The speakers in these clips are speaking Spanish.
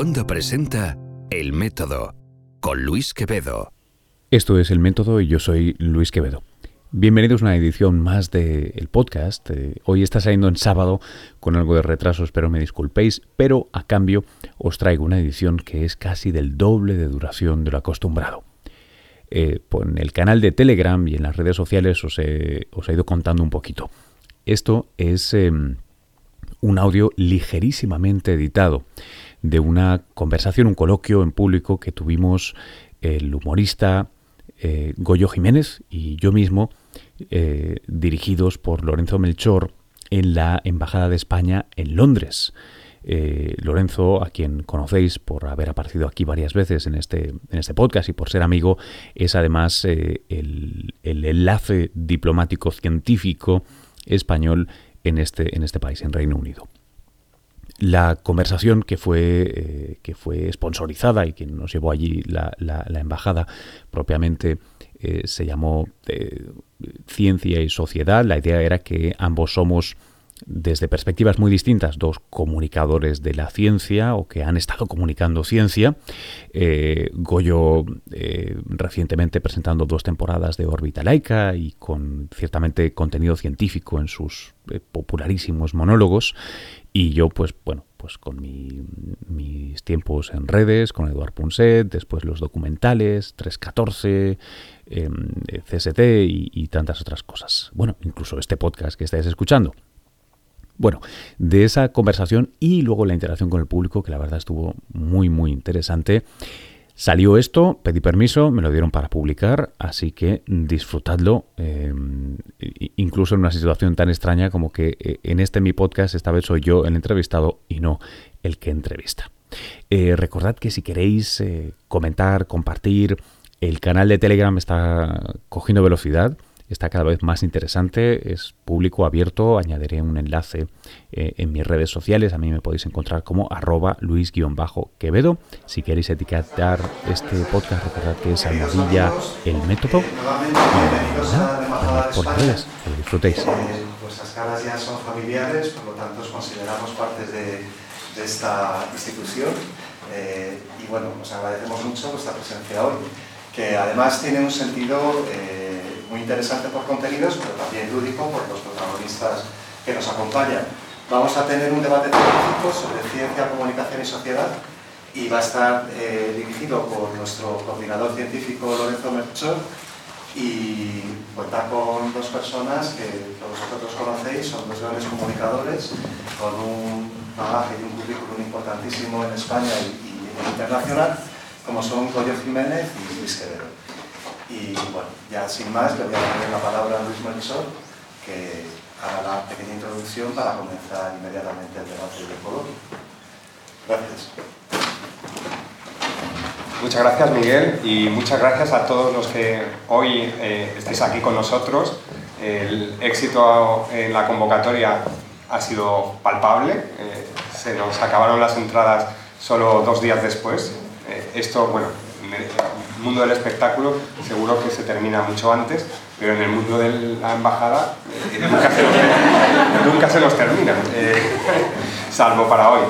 Wanda presenta El Método con Luis Quevedo. Esto es El Método y yo soy Luis Quevedo. Bienvenidos a una edición más del podcast. Eh, hoy está saliendo en sábado con algo de retraso, espero me disculpéis, pero a cambio os traigo una edición que es casi del doble de duración de lo acostumbrado. Eh, en el canal de Telegram y en las redes sociales os he, ido contando un poquito. Esto es em, un audio ligerísimamente editado de una conversación, un coloquio en público que tuvimos el humorista eh, Goyo Jiménez y yo mismo, eh, dirigidos por Lorenzo Melchor en la Embajada de España en Londres. Eh, Lorenzo, a quien conocéis por haber aparecido aquí varias veces en este, en este podcast y por ser amigo, es además el, el, enlace diplomático científico español en este, en este país, en Reino Unido. La conversación que fue, eh, que fue sponsorizada y que nos llevó allí la, embajada propiamente eh, se llamó eh, Ciencia y Sociedad. La idea era que ambos somos desde perspectivas muy distintas, dos comunicadores de la ciencia o que han estado comunicando ciencia. Goyo recientemente presentando dos temporadas de órbita laica y con ciertamente contenido científico en sus popularísimos monólogos. Y yo, pues bueno, pues con mis tiempos en redes, con Eduard Punset, después los documentales, 314, em, CST y tantas otras cosas. Bueno, incluso este podcast que estáis escuchando. Bueno, de esa conversación y luego la interacción con el público, que la verdad estuvo muy, muy interesante. Salió esto, pedí permiso, me lo dieron para publicar, así que disfrutadlo, eh, incluso en una situación tan extraña como que eh, en este mi podcast esta vez soy yo el entrevistado y no el que entrevista. Eh, recordad que si queréis comentar, compartir, el canal de Telegram está cogiendo velocidad está cada vez más interesante, es público abierto, añadiré un enlace eh, en mis redes sociales, a mí me podéis encontrar como arroba luis-quevedo. Si queréis etiquetar este podcast, recordad que es almohadilla el método. Y por las redes, que lo disfrutéis. Vuestras caras ya son familiares, por lo tanto os consideramos parte de, esta institución. Eh, y bueno, os agradecemos mucho vuestra presencia hoy, además tiene un sentido... Eh, muy interesante por contenidos, pero también lúdico por los protagonistas que nos acompañan. Vamos a tener un debate científico sobre ciencia, comunicación y sociedad y va a estar eh, dirigido por nuestro coordinador científico Lorenzo Merchor y cuenta con dos personas que todos vosotros conocéis, son dos grandes comunicadores con un bagaje y un currículum importantísimo en España y, internacional, como son Goyo Jiménez y Luis Quevedo. Y bueno, ya sin más, le voy a dar la palabra a Luis Melchor, que haga la pequeña introducción para comenzar inmediatamente el debate del coloquio. Gracias. Muchas gracias Miguel y muchas gracias a todos los que hoy eh, estéis aquí con nosotros. El éxito en la convocatoria ha sido palpable, eh, se nos acabaron las entradas solo dos días después. Esto, bueno, el mundo del espectáculo seguro que se termina mucho antes, pero en el mundo de la embajada eh, nunca, se nos, termina, eh, salvo para hoy.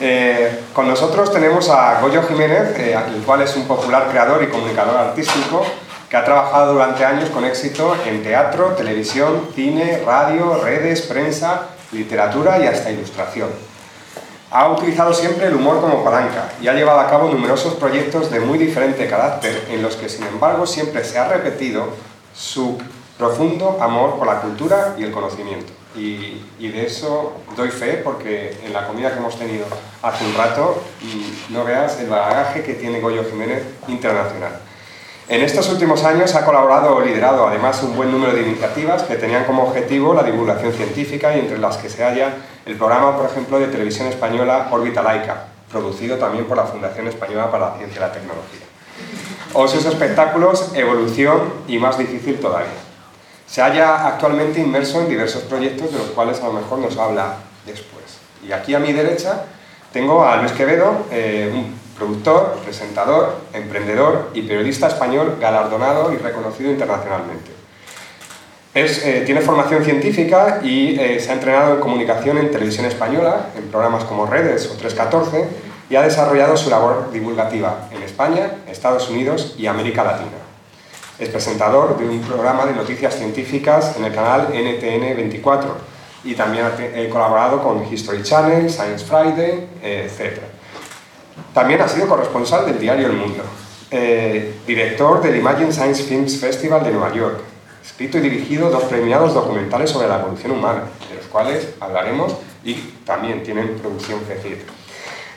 Eh, con nosotros tenemos a Goyo Jiménez, el cual es un popular creador y comunicador artístico que ha trabajado durante años con éxito en teatro, televisión, cine, radio, redes, prensa, literatura y hasta ilustración. Ha utilizado siempre el humor como palanca y ha llevado a cabo numerosos proyectos de muy diferente carácter en los que, sin embargo, siempre se ha repetido su profundo amor por la cultura y el conocimiento. Y, de eso doy fe porque en la comida que hemos tenido hace un rato, no veas el bagaje que tiene Goyo Jiménez internacional. En estos últimos años ha colaborado o liderado además un buen número de iniciativas que tenían como objetivo la divulgación científica y entre las que se halla el programa, por ejemplo, de televisión española Órbita Laica, producido también por la Fundación Española para la Ciencia y la Tecnología. O sus espectáculos Evolución y Más Difícil Todavía. Se halla actualmente inmerso en diversos proyectos de los cuales a lo mejor nos habla después. Y aquí a mi derecha tengo a Luis Quevedo, eh, un productor, presentador, emprendedor y periodista español galardonado y reconocido internacionalmente. Eh, tiene formación científica y eh, se ha entrenado en comunicación en televisión española, en programas como Redes o 314, y ha desarrollado su labor divulgativa en España, Estados Unidos y América Latina. Es presentador de un programa de noticias científicas en el canal NTN 24 y también ha colaborado con History Channel, Science Friday, etc. También ha sido corresponsal del diario El Mundo, eh, director del Imagine Science Films Festival de Nueva York, escrito y dirigido dos premiados documentales sobre la evolución humana, de los cuales hablaremos y también tienen producción FECID.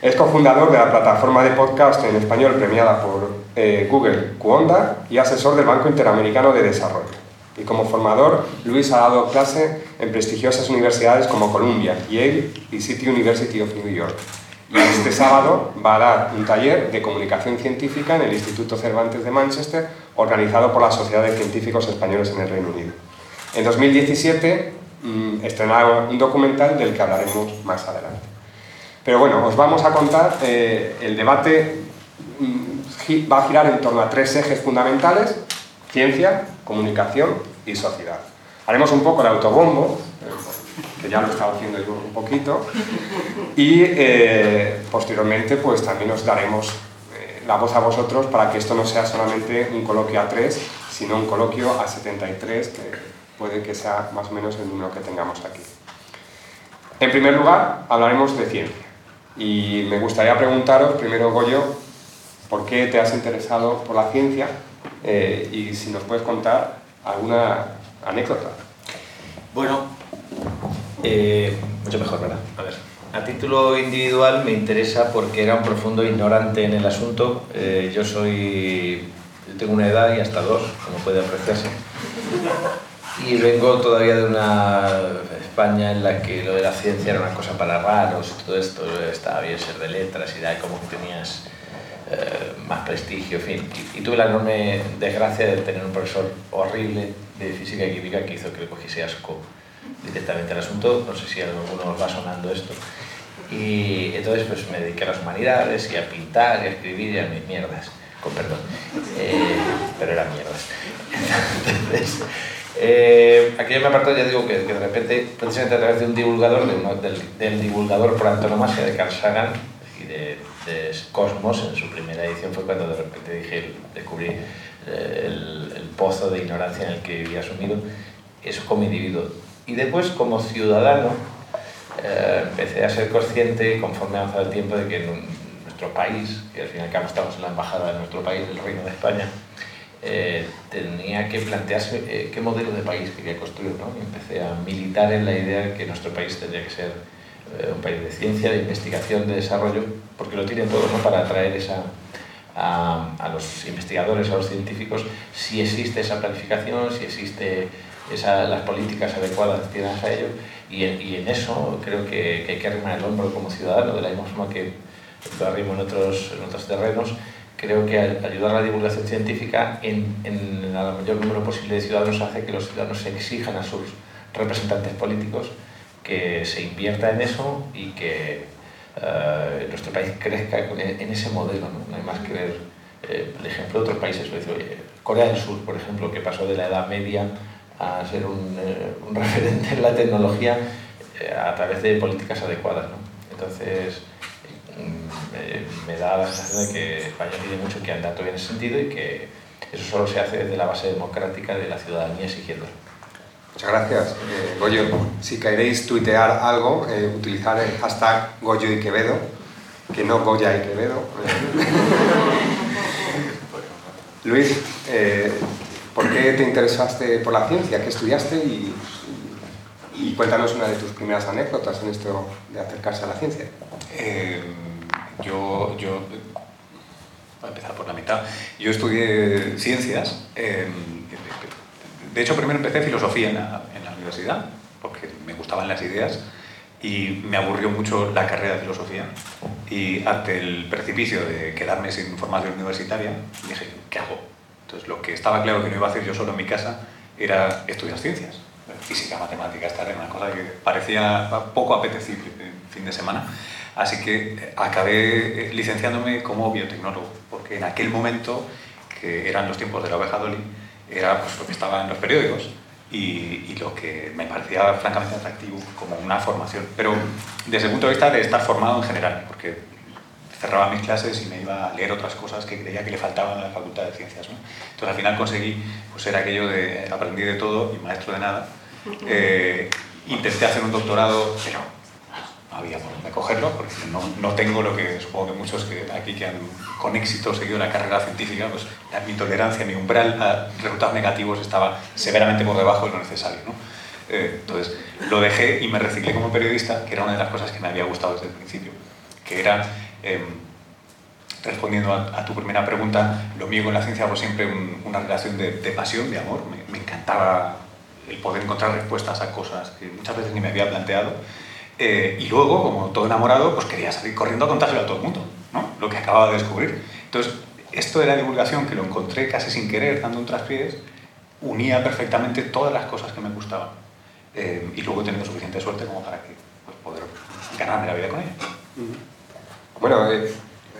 Es cofundador de la plataforma de podcast en español premiada por eh, Google, Cuonda, y asesor del Banco Interamericano de Desarrollo. Y como formador, Luis ha dado clase en prestigiosas universidades como Columbia, Yale y City University of New York. Y este sábado va a dar un taller de comunicación científica en el Instituto Cervantes de Manchester, organizado por la Sociedad de Científicos Españoles en el Reino Unido. En 2017 mmm, un documental del que hablaremos más adelante. Pero bueno, os vamos a contar, eh, el debate mm, va a girar en torno a tres ejes fundamentales, ciencia, comunicación y sociedad. Haremos un poco de autobombo, que ya lo estaba haciendo yo un poquito, y eh, posteriormente pues también os daremos la voz a vosotros para que esto no sea solamente un coloquio a tres, sino un coloquio a 73, que puede que sea más o menos el número que tengamos aquí. En primer lugar, hablaremos de ciencia. Y me gustaría preguntaros, primero Goyo, ¿por qué te has interesado por la ciencia? Eh, y si nos puedes contar alguna anécdota. Bueno, eh, mucho mejor, ¿verdad? A ver, a título individual me interesa porque era un profundo ignorante en el asunto. Eh, yo soy, yo tengo una edad y hasta dos, como puede apreciarse. Y vengo todavía de una España en la que lo de la ciencia era una cosa para raros, todo esto estaba bien ser de letras y como que tenías eh, más prestigio, en fin. Y, tuve la enorme desgracia de tener un profesor horrible de física y química que hizo que le cogiese asco directamente al asunto. No sé si a alguno os va sonando esto. Y entonces pues me dediqué a las humanidades y a pintar y a escribir y a mis mierdas, con perdón. Eh, pero eran mierdas. Entonces, eh, aquí yo me aparto, ya digo que, de repente, precisamente a través de un divulgador, del, divulgador por antonomasia de Carl Sagan y de, Cosmos, en su primera edición fue cuando de repente dije, descubrí eh, el, pozo de ignorancia en el que vivía sumido, eso como individuo. Y después, como ciudadano, eh, empecé a ser consciente, conforme avanzaba el tiempo, de que nuestro país, que al fin y al cabo estamos en la embajada de nuestro país, el Reino de España, eh, tenía que plantearse eh, qué modelo de país quería construir. ¿no? Y empecé a militar en la idea de que nuestro país tendría que ser un país de ciencia, de investigación, de desarrollo, porque lo tienen todo ¿no? para atraer esa, a, los investigadores, a los científicos, si existe esa planificación, si existe esa, las políticas adecuadas tienes a ello. Y y en eso creo que, que, hay que arrimar el hombro como ciudadano, de la misma forma que lo arrimo en otros, en otros terrenos, creo que ayudar a la divulgación científica en, en el mayor número posible de ciudadanos hace que los ciudadanos exijan a sus representantes políticos que se invierta en eso y que uh, nuestro país crezca en, ese modelo. ¿no? no hay más que ver eh, el ejemplo de otros países. Corea del Sur, por ejemplo, que pasó de la Edad Media a ser un, eh, un referente en la tecnología eh, a través de políticas adecuadas. ¿no? Entonces, me, da la sensación de que España tiene mucho que andar todavía en ese sentido y que eso solo se hace desde la base democrática de la ciudadanía exigiendo. Muchas gracias. Eh, Goyo, si queréis tuitear algo, eh, utilizar el hashtag Goyo y Quevedo, que no Goya y Quevedo. Luis, eh, ¿por qué te interesaste por la ciencia? ¿Qué estudiaste? Y, cuéntanos una de tus primeras anécdotas en esto de acercarse a la ciencia. Eh, yo, yo, voy a empezar por la mitad, yo estudié ciencias, eh, de hecho primero empecé filosofía en la universidad, porque me gustaban las ideas y me aburrió mucho la carrera de filosofía y ante el precipicio de quedarme sin formación universitaria dije, ¿qué hago? Entonces lo que estaba claro que no iba a hacer yo solo en mi casa era estudiar ciencias. Física, matemáticas, tal, era una cosa que parecía poco apetecible en fin de semana. Así que eh, acabé eh, licenciándome como biotecnólogo, porque en aquel momento, que eran los tiempos de la oveja Dolly, era pues, lo que estaba en los periódicos y, lo que me parecía francamente atractivo como una formación. Pero desde el punto de vista de estar formado en general, porque cerraba mis clases y me iba a leer otras cosas que creía que le faltaban en la Facultad de Ciencias. ¿no? Entonces al final conseguí pues, ser aquello de aprendí de todo y maestro de nada. Eh, intenté hacer un doctorado, pero no había por dónde cogerlo, porque no, no, tengo lo que supongo que muchos que aquí que han con éxito seguido la carrera científica, pues mi tolerancia, mi umbral a resultados negativos estaba severamente por debajo de lo necesario. ¿no? Eh, entonces lo dejé y me reciclé como periodista, que era una de las cosas que me había gustado desde el principio, que era, em, respondiendo a, tu primera pregunta, lo mío con la ciencia fue siempre una relación de, pasión, de amor, me, encantaba el poder encontrar respuestas a cosas que muchas veces ni me había planteado. Eh, y luego, como todo enamorado, pues quería salir corriendo a contárselo a todo el mundo, ¿no? lo que acababa de descubrir. Entonces, esto de la divulgación, que lo encontré casi sin querer, dando un traspiés, unía perfectamente todas las cosas que me gustaban. Eh, y luego he tenido suficiente suerte como para que, pues, poder ganarme la vida con ella. Bueno, eh,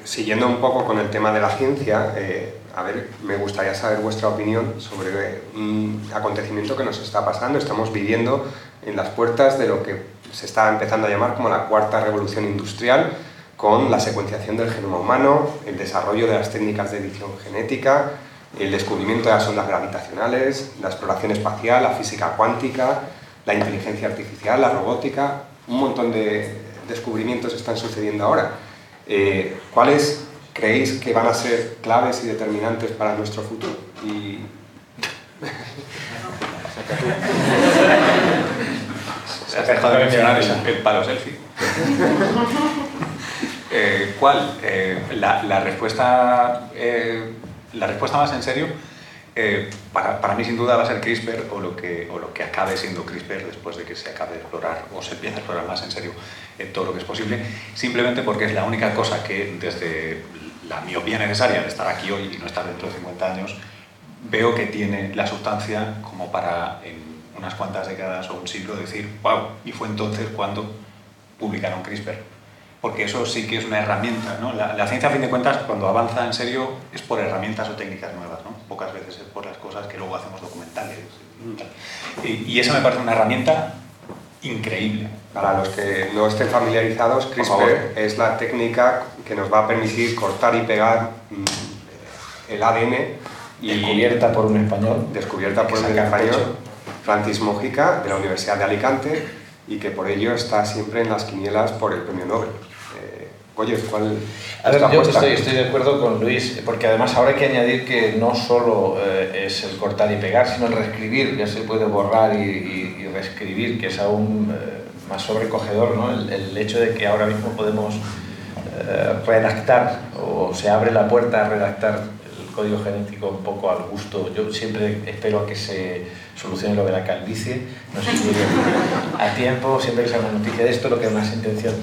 siguiendo un poco con el tema de la ciencia, eh, a ver, me gustaría saber vuestra opinión sobre un acontecimiento que nos está pasando. Estamos viviendo en las puertas de lo que se está empezando a llamar como la cuarta revolución industrial, con la secuenciación del genoma humano, el desarrollo de las técnicas de edición genética, el descubrimiento de las ondas gravitacionales, la exploración espacial, la física cuántica, la inteligencia artificial, la robótica, un montón de descubrimientos están sucediendo ahora. Eh, ¿Cuáles creéis que van a ser claves y determinantes para nuestro futuro? Y... Se ha dejado de mencionar el, palo selfie. Eh, ¿Cuál? Eh, la, la, respuesta, la respuesta más en serio eh, para, mí sin duda va a ser CRISPR o lo, que, acabe siendo CRISPR después de que se acabe de explorar o se empiece a explorar más en serio eh, todo lo que es posible, simplemente porque es la única cosa que desde la miopía necesaria de estar aquí hoy y no estar dentro de 50 años, veo que tiene la sustancia como para en unas cuantas décadas o un siglo decir, wow, y fue entonces cuando publicaron CRISPR porque eso sí que es una herramienta. ¿no? La, ciencia, a fin de cuentas, cuando avanza en serio, es por herramientas o técnicas nuevas. Pocas veces es por las cosas que luego hacemos documentales. Y, y esa me parece una herramienta increíble. Para los que no estén familiarizados, CRISPR es la técnica que nos va a permitir cortar y pegar mm, el ADN. Y descubierta por un español. Descubierta por un español, Francis Mojica, de la Universidad de Alicante, y que por ello está siempre en las quinielas por el premio Nobel. Eh, oye, ¿cuál A ver, yo estoy, estoy, de acuerdo con Luis, porque además ahora hay que añadir que no solo eh, es el cortar y pegar, sino el reescribir, ya se puede borrar y, reescribir, que es aún eh, más sobrecogedor, ¿no? El, el, hecho de que ahora mismo podemos redactar o se abre la puerta a redactar el código genético un poco al gusto. Yo siempre espero que se solucione lo de la calvicie, no sé si a tiempo, siempre que sea una noticia de esto, lo que es más intención.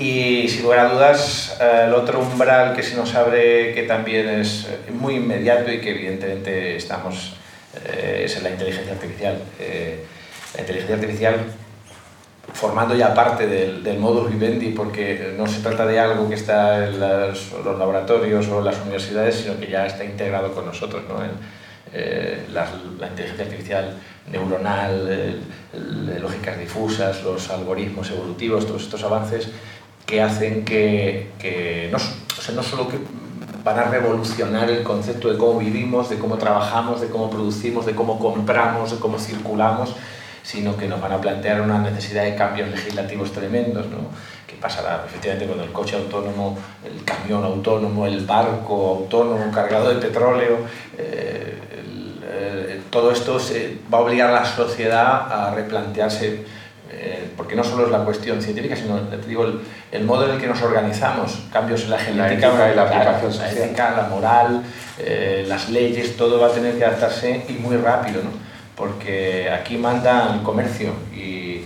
Y sin lugar a dudas, eh, el otro umbral que se nos abre, que también es eh, muy inmediato y que evidentemente estamos, eh, es en la inteligencia artificial. la inteligencia artificial formando ya parte del, del, modus vivendi, porque no se trata de algo que está en los, laboratorios o en las universidades, sino que ya está integrado con nosotros. ¿no? Eh, la, inteligencia artificial neuronal, lógicas difusas, los algoritmos evolutivos, todos estos avances que hacen que, no, o sea, no solo que van a revolucionar el concepto de cómo vivimos, de cómo trabajamos, de cómo producimos, de cómo compramos, de cómo circulamos, sino que nos van a plantear una necesidad de cambios legislativos tremendos, ¿no? que pasará efectivamente con el coche autónomo, el camión autónomo, el barco autónomo cargado de petróleo. Eh, eh, todo esto va a obligar a la sociedad a replantearse, eh, porque no solo es la cuestión científica, sino digo, el, modo en el que nos organizamos, cambios en la genética, la, la aplicación la, ética, la moral, las leyes, todo va a tener que adaptarse y muy rápido. ¿no? porque aquí manda el comercio y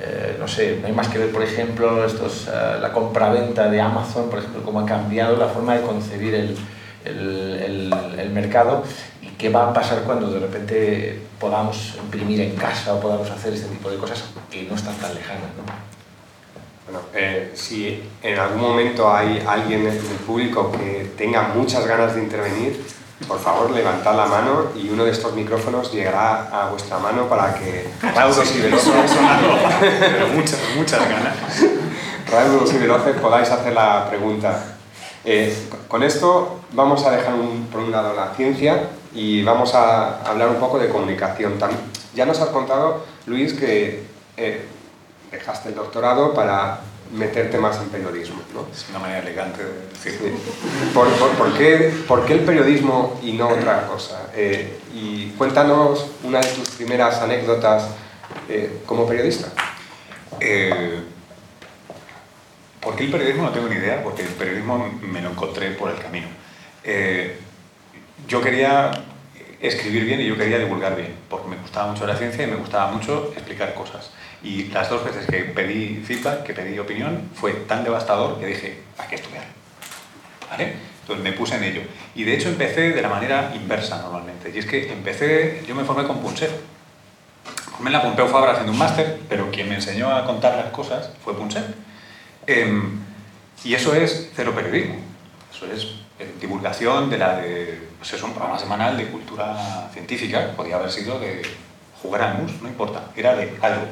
eh, no sé, no hay más que ver, por ejemplo, estos, uh, la compraventa de Amazon, por ejemplo, cómo ha cambiado la forma de concebir el, el, el, mercado qué va a pasar cuando de repente podamos imprimir en casa o podamos hacer este tipo de cosas que no están tan lejanas. ¿no? Bueno, eh, si en algún momento hay alguien en el público que tenga muchas ganas de intervenir, por favor levantad la mano y uno de estos micrófonos llegará a vuestra mano para que raudos y veloces, pero muchas, muchas ganas, raudos y veloces podáis hacer la pregunta. Eh, con esto vamos a dejar por un lado la ciencia y vamos a hablar un poco de comunicación. Ya nos has contado, Luis, que eh, dejaste el doctorado para meterte más en periodismo. ¿no? Es una manera elegante de decirlo. ¿Por, qué, el periodismo y no otra cosa? Eh, y cuéntanos una de tus primeras anécdotas eh, como periodista. Eh, ¿Por qué el periodismo? No tengo ni idea, porque el periodismo me lo encontré por el camino. yo quería escribir bien y yo quería divulgar bien, porque me gustaba mucho la ciencia y me gustaba mucho explicar cosas. Y las dos veces que pedí feedback, que pedí opinión, fue tan devastador que dije, hay que estudiar. ¿Vale? Entonces me puse en ello. Y de hecho empecé de la manera inversa normalmente. Y es que empecé, yo me formé con Punset. Formé en la Pompeu Fabra haciendo un máster, pero quien me enseñó a contar las cosas fue Punset. Em, y eso es cero periodismo. Eso es eh, divulgación de la de, pues es un programa semanal de cultura científica, podía haber sido de jugar al mus, no importa, era de algo.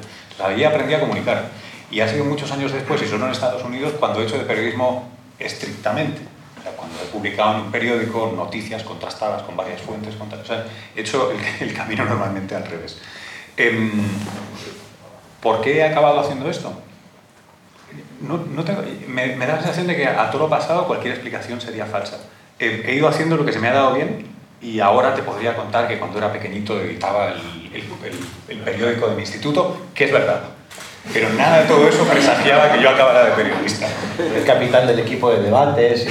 Ahí aprendí a comunicar. Y ha sido muchos años después, y solo en Estados Unidos, cuando he hecho de periodismo estrictamente. cuando he publicado en un periódico noticias contrastadas con varias fuentes. o sea, he hecho el, camino normalmente al revés. Em, ¿Por qué he acabado haciendo esto? No, no tengo, me, da la sensación de que a todo lo pasado cualquier explicación sería falsa. He ido haciendo lo que se me ha dado bien y ahora te podría contar que cuando era pequeñito editaba el, el, periódico de mi instituto, que es verdad. Pero nada de todo eso presagiaba que yo acabara de periodista. El capitán del equipo de debates.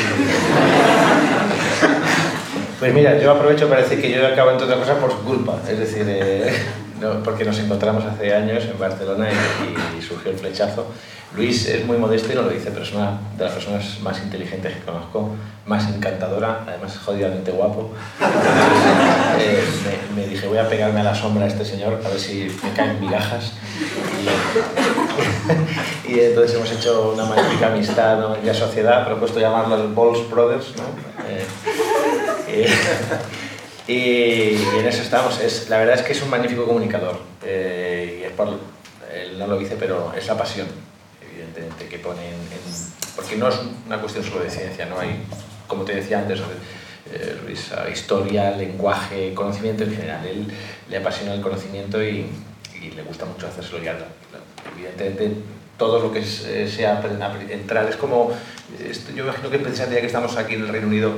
Pues mira, yo aprovecho para decir que yo acabo entre otras cosas por su culpa. Es decir, eh, porque nos encontramos hace años en Barcelona y, y surgió el flechazo. Luis es muy modesto y no lo dice, pero es una de las personas más inteligentes que conozco, más encantadora, además jodidamente guapo. Eh, me, dije, voy a pegarme a la sombra a este señor a ver si me caen migajas. Y, entonces hemos hecho una magnífica amistad ¿no? y sociedad, propuesto llamarlo los Balls Brothers. ¿no? Eh, y, en eso estamos. Es, la verdad es que es un magnífico comunicador. Eh, y es no lo dice, pero es la pasión que ponen en, porque no es una cuestión solo de ciencia, ¿no? Hay, como te decía antes, eh, historia, lenguaje, conocimiento en general. Él le apasiona el conocimiento y, y le gusta mucho hacérselo ya. Evidentemente, todo lo que eh, sea entrar es como, yo imagino que precisamente ya que estamos aquí en el Reino Unido,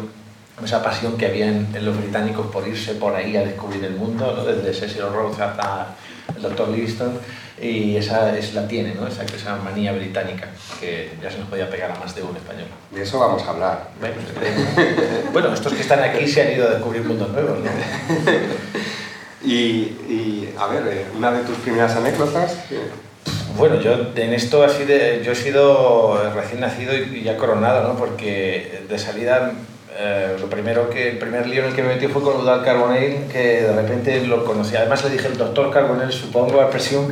esa pasión que había en, los británicos por irse por ahí a descubrir el mundo, ¿no? desde Cecil Rhodes hasta el Dr. Livingston, y esa es la tiene, ¿no? esa, esa manía británica que ya se nos podía pegar a más de un español. De eso vamos a hablar. Bueno, estos que están aquí se han ido a descubrir mundos nuevos. ¿no? y, y, a ver, eh, una de tus primeras anécdotas. Bueno, yo en esto así de, yo he sido recién nacido y ya coronado, ¿no? porque de salida eh, lo primero que, el primer lío en el que me metí fue con Udal Carbonell, que de repente lo conocí. Además le dije el doctor Carbonell, supongo, a presión,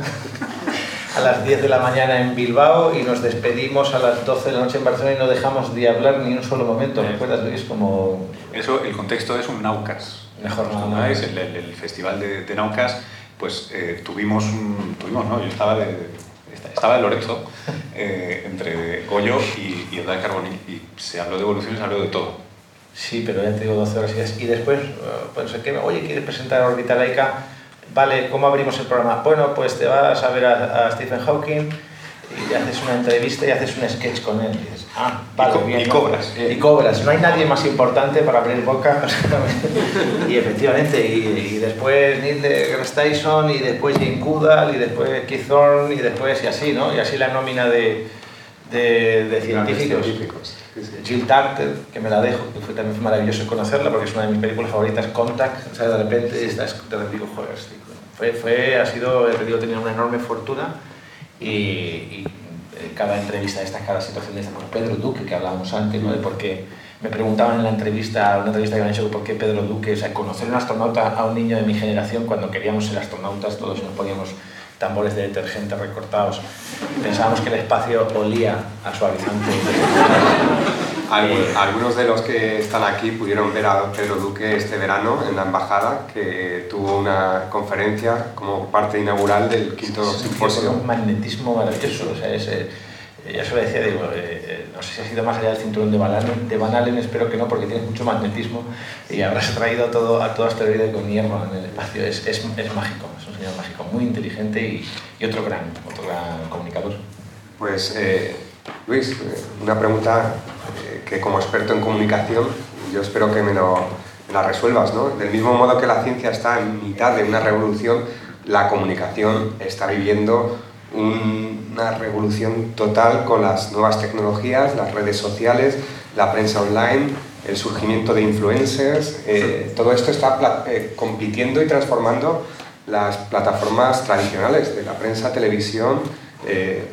a las 10 de la mañana en Bilbao y nos despedimos a las 12 de la noche en Barcelona y no dejamos de hablar ni un solo momento. ¿Recuerdas, Luis? Como... Eso, el contexto es un Naucas. Mejor no, es el, el, festival de, de Naucas, pues eh, tuvimos, tuvimos, no, yo estaba de, estaba en Lorenzo, eh, entre Goyo y, y Carbonell, y se habló de evoluciones, se habló de todo Sí, pero ya te digo 12 horas y después, eh, pues, que, oye, ¿quieres presentar Orbita Laica? Vale, ¿cómo abrimos el programa? Bueno, pues te vas a ver a, Stephen Hawking y haces una entrevista y haces un sketch con él. Y dices, ah, vale, y, y cobras. Y cobras. No hay nadie más importante para abrir boca. y efectivamente, y, después Neil deGrasse Tyson, y después Jane Goodall, y después Keith Thorne, y después y así, ¿no? Y así la nómina de, de, de científicos. Jill Tarter, que me la dejo, que fue también maravilloso conocerla porque es una de mis películas favoritas, Contact, o sea, de repente estás, te digo, joder, fue, fue, ha sido, he digo, tenía una enorme fortuna y, y, eh, cada entrevista de estas, cada situación de estas, Pedro Duque, que hablábamos antes, ¿no? de por qué, me preguntaban en la entrevista, una entrevista que me han hecho, por qué Pedro Duque, o sea, conocer un astronauta a un niño de mi generación, cuando queríamos ser astronautas, todos nos podíamos tambores de detergente recortados. Pensábamos que el espacio olía a suavizante. Algunos de los que están aquí pudieron ver a Pedro Duque este verano en la embajada, que tuvo una conferencia como parte inaugural del quinto simposio. Un magnetismo maravilloso. O sea, Eh, ya se lo decía, digo, eh, eh, no sé si ha sido más allá del cinturón de Van, Allen, de Van Allen, espero que no, porque tiene mucho magnetismo y habrás traído todo, a todo asteroide con hierro en el espacio. Es, es, es, mágico, un señor mágico, muy inteligente y, y otro, gran, otro gran comunicador. Pues, Luis, una pregunta que como experto en comunicación, yo espero que me, lo, me la resuelvas, ¿no? Del mismo modo que la ciencia está en mitad de una revolución, la comunicación está viviendo una revolución total con las nuevas tecnologías, las redes sociales, la prensa online, el surgimiento de influencers. Eh, todo esto está eh, compitiendo y transformando las plataformas tradicionales de la prensa, televisión, eh,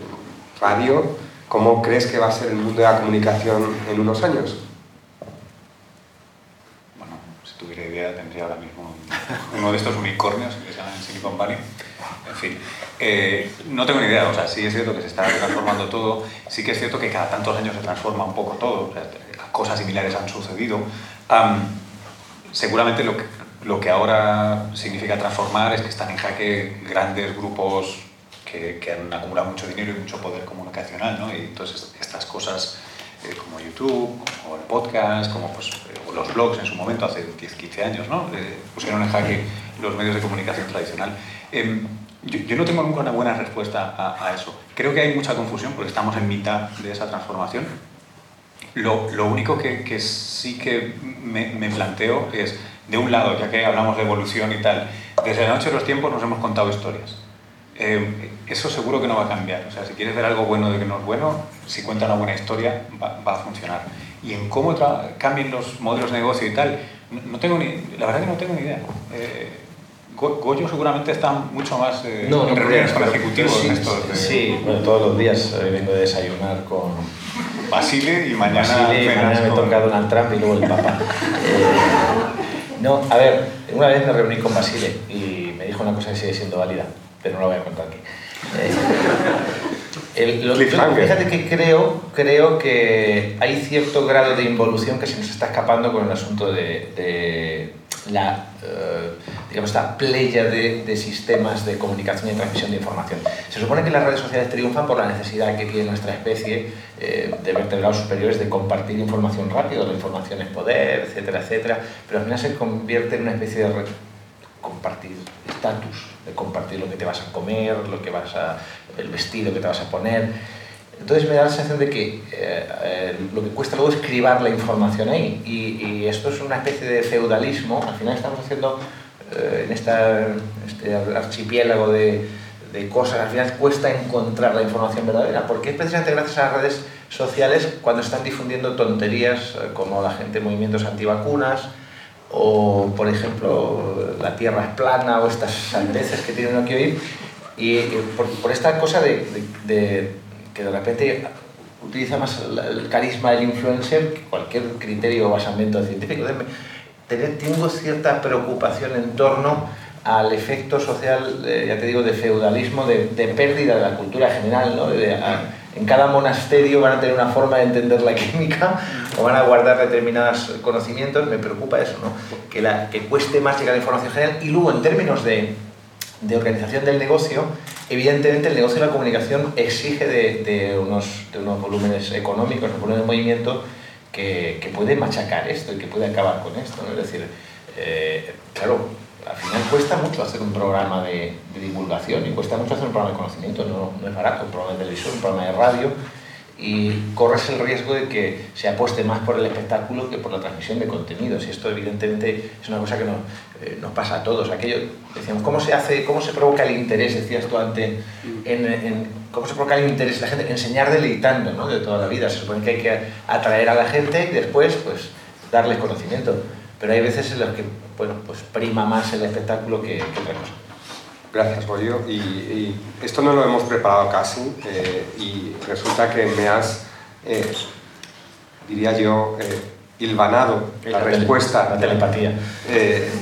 radio. ¿Cómo crees que va a ser el mundo de la comunicación en unos años? Bueno, si tuviera idea tendría ahora mismo uno de estos unicornios que se llaman Silicon Valley. En fin, eh, no tengo ni idea, o sea, sí es cierto que se está transformando todo, sí que es cierto que cada tantos años se transforma un poco todo, o sea, cosas similares han sucedido. seguramente lo que, lo que ahora significa transformar es que están en jaque grandes grupos que, que han acumulado mucho dinero y mucho poder comunicacional, ¿no? Y entonces estas cosas eh, como YouTube, o el podcast, como pues, eh, los blogs en su momento, hace 10, 15 años, ¿no? pusieron en jaque los medios de comunicación tradicional. Em, yo, no tengo nunca una buena respuesta a, eso. Creo que hay mucha confusión porque estamos en mitad de esa transformación. Lo, lo único que, que, sí que me, me, planteo es, de un lado, ya que hablamos de evolución y tal, desde la noche de los tiempos nos hemos contado historias. Eh, eso seguro que no va a cambiar. O sea, si quieres ver algo bueno de que no es bueno, si cuenta una buena historia, va, va a funcionar. Y en cómo cambien los modelos de negocio y tal, no, tengo ni, la verdad que no tengo ni idea. Eh, Goyo seguramente está mucho más eh, en reuniones con ejecutivos sí, estos Sí, bueno, todos los días eh, vengo de desayunar con Basile y mañana, Basile, y mañana me toca Donald Trump y luego el Papa. Eh, no, a ver, una vez me reuní con Basile y me dijo una cosa que sigue siendo válida, pero no la voy a contar aquí. El, lo, fíjate que creo, creo que hay cierto grado de involución que se nos está escapando con el asunto de, de la, eh, digamos, esta playa de, de, sistemas de comunicación y transmisión de información. Se supone que las redes sociales triunfan por la necesidad que tiene nuestra especie eh, de vertebrados superiores de compartir información rápido, la información es poder, etcétera, etcétera, pero al final se convierte en una especie de compartir estatus, de compartir lo que te vas a comer, lo que vas a, el vestido que te vas a poner. Entonces me da la sensación de que eh, eh, lo que cuesta luego es cribar la información ahí. Y, esto es una especie de feudalismo. Al final estamos haciendo eh, en este archipiélago de, cosas, al final cuesta encontrar la información verdadera. Porque es precisamente gracias a las redes sociales cuando están difundiendo tonterías como la gente movimientos antivacunas, o por ejemplo la tierra es plana o estas sandeces que tienen aquí hoy y, por, esta cosa de, que de repente utiliza más el carisma del influencer que cualquier criterio basamento científico. Tengo cierta preocupación en torno al efecto social, eh, ya te digo, de feudalismo, de, pérdida de la cultura general, ¿no? De, a, en cada monasterio van a tener una forma de entender la química o van a guardar determinados conocimientos, me preocupa eso, ¿no? que cueste más llegar a la información general y luego en términos de, de organización del negocio, evidentemente el negocio de la comunicación exige de, unos, de unos volúmenes económicos, un volumen de movimiento que, que puede machacar esto y que puede acabar con esto. ¿no? Es decir, eh, claro, al final cuesta mucho hacer un programa de, divulgación y cuesta mucho hacer un programa de conocimiento, no, no, es barato, un programa de televisión, un programa de radio, y corres el riesgo de que se apueste más por el espectáculo que por la transmisión de contenidos. Y esto evidentemente es una cosa que nos, eh, nos pasa a todos. Aquello, decíamos, ¿cómo se hace, cómo se provoca el interés, decías tú antes, cómo se provoca el interés la gente? Enseñar deleitando, ¿no? De toda la vida. Se supone que hay que atraer a la gente y después, pues, darles conocimiento. Pero hay veces en las que bueno, pues prima más el espectáculo que, que otra cosa. Gracias, Bollo. Y, y, esto no lo hemos preparado casi eh, y resulta que me has, eh, diría yo, hilvanado la, la respuesta. La telepatía.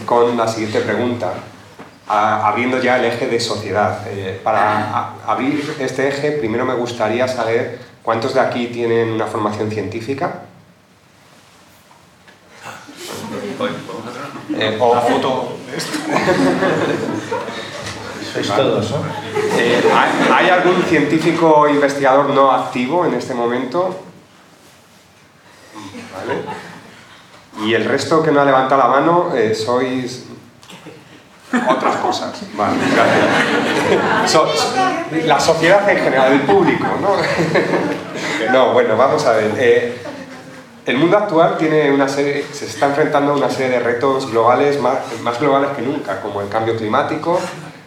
con la siguiente pregunta, a, abriendo ya el eje de sociedad. para a, abrir este eje, primero me gustaría saber cuántos de aquí tienen una formación científica. Eh, o foto de esto. Sois todos, ¿no? Eh, ¿hay, ¿Hay algún científico investigador no activo en este momento? Vale. Y el resto que no ha levantado la mano, eh, sois otras cosas. Vale, gracias. La sociedad en general, el público, ¿no? no, bueno, vamos a ver. Eh, el mundo actual tiene una serie, se está enfrentando a una serie de retos globales, más, globales que nunca, como el cambio climático,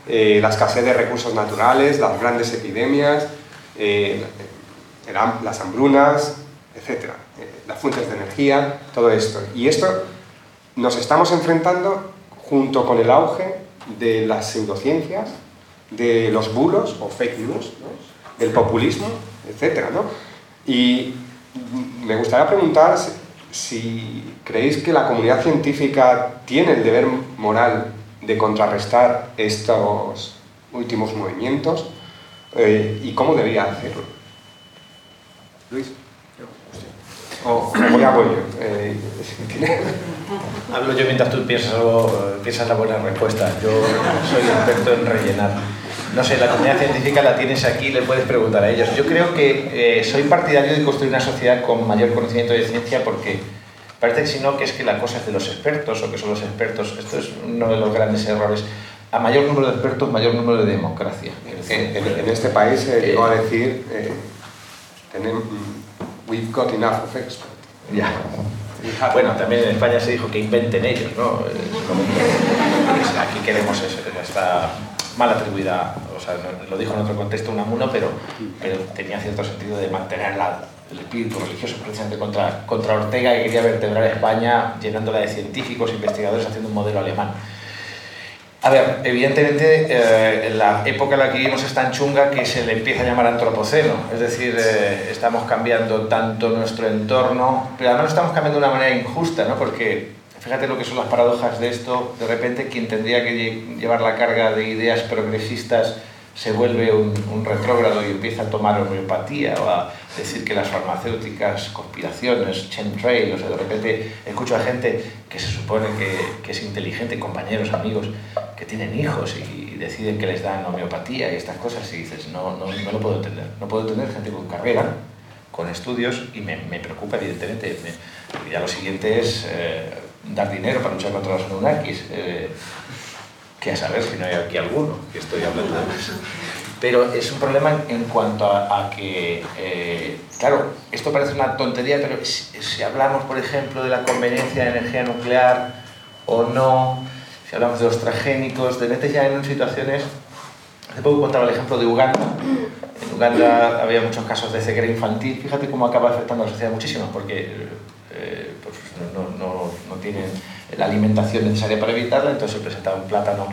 eh, la escasez de recursos naturales, las grandes epidemias, eh, las hambrunas, etc. Las fuentes de energía, todo esto. Y esto nos estamos enfrentando junto con el auge de las pseudociencias, de los bulos o fake news, ¿no? del populismo, etc. ¿no? Y me gustaría preguntar si creéis que la comunidad científica tiene el deber moral de contrarrestar estos últimos movimientos eh, y cómo debería hacerlo. Luis. O o le hago yo. Eh, ¿tiene- Hablo yo mientras tú piensas, algo, eh, piensas la buena respuesta. Yo soy experto en rellenar. No sé, la comunidad científica la tienes aquí, le puedes preguntar a ellos. Yo creo que eh, soy partidario de construir una sociedad con mayor conocimiento de ciencia porque parece que si no, que es que la cosa es de los expertos o que son los expertos. Esto es uno de los grandes errores. A mayor número de expertos, mayor número de democracia. En, en este país se llegó a decir, eh, we've got enough of experts. Bueno, también en España se dijo que inventen ellos, ¿no? Que- Aquí queremos eso, está mal atribuida, o sea, lo dijo en otro contexto Unamuno, pero, pero tenía cierto sentido de mantener el espíritu religioso precisamente contra Ortega, que quería vertebrar España llenándola de científicos, investigadores, haciendo un modelo alemán. A ver, evidentemente eh, la época en la que vivimos es tan chunga que se le empieza a llamar antropoceno, es decir, eh, estamos cambiando tanto nuestro entorno, pero además estamos cambiando de una manera injusta, ¿no? Porque fíjate lo que son las paradojas de esto, de repente quien tendría que lle- llevar la carga de ideas progresistas se vuelve un, retrógrado y empieza a tomar homeopatía o a decir que las farmacéuticas, conspiraciones, chemtrail, o sea, de repente escucho a gente que se supone que es inteligente, compañeros, amigos, que tienen hijos y deciden que les dan homeopatía y estas cosas y dices, no, no, no lo puedo entender. No puedo entender gente con carrera, con estudios y me, me preocupa evidentemente. Me- ya lo siguiente es eh, dar dinero para luchar contra los Anunnakis. eh, que a saber si no hay aquí alguno, que estoy hablando de eso. Pero es un problema en cuanto a, a que, eh, claro, esto parece una tontería, pero si, si hablamos, por ejemplo, de la conveniencia de energía nuclear o no, hablamos de los transgénicos, de repente ya en situaciones, hace poco contaba el ejemplo de Uganda, en Uganda había muchos casos de ceguera infantil, fíjate cómo acaba afectando a la sociedad muchísimo, porque eh, pues no, tienen la alimentación necesaria para evitarla, entonces se presenta un plátano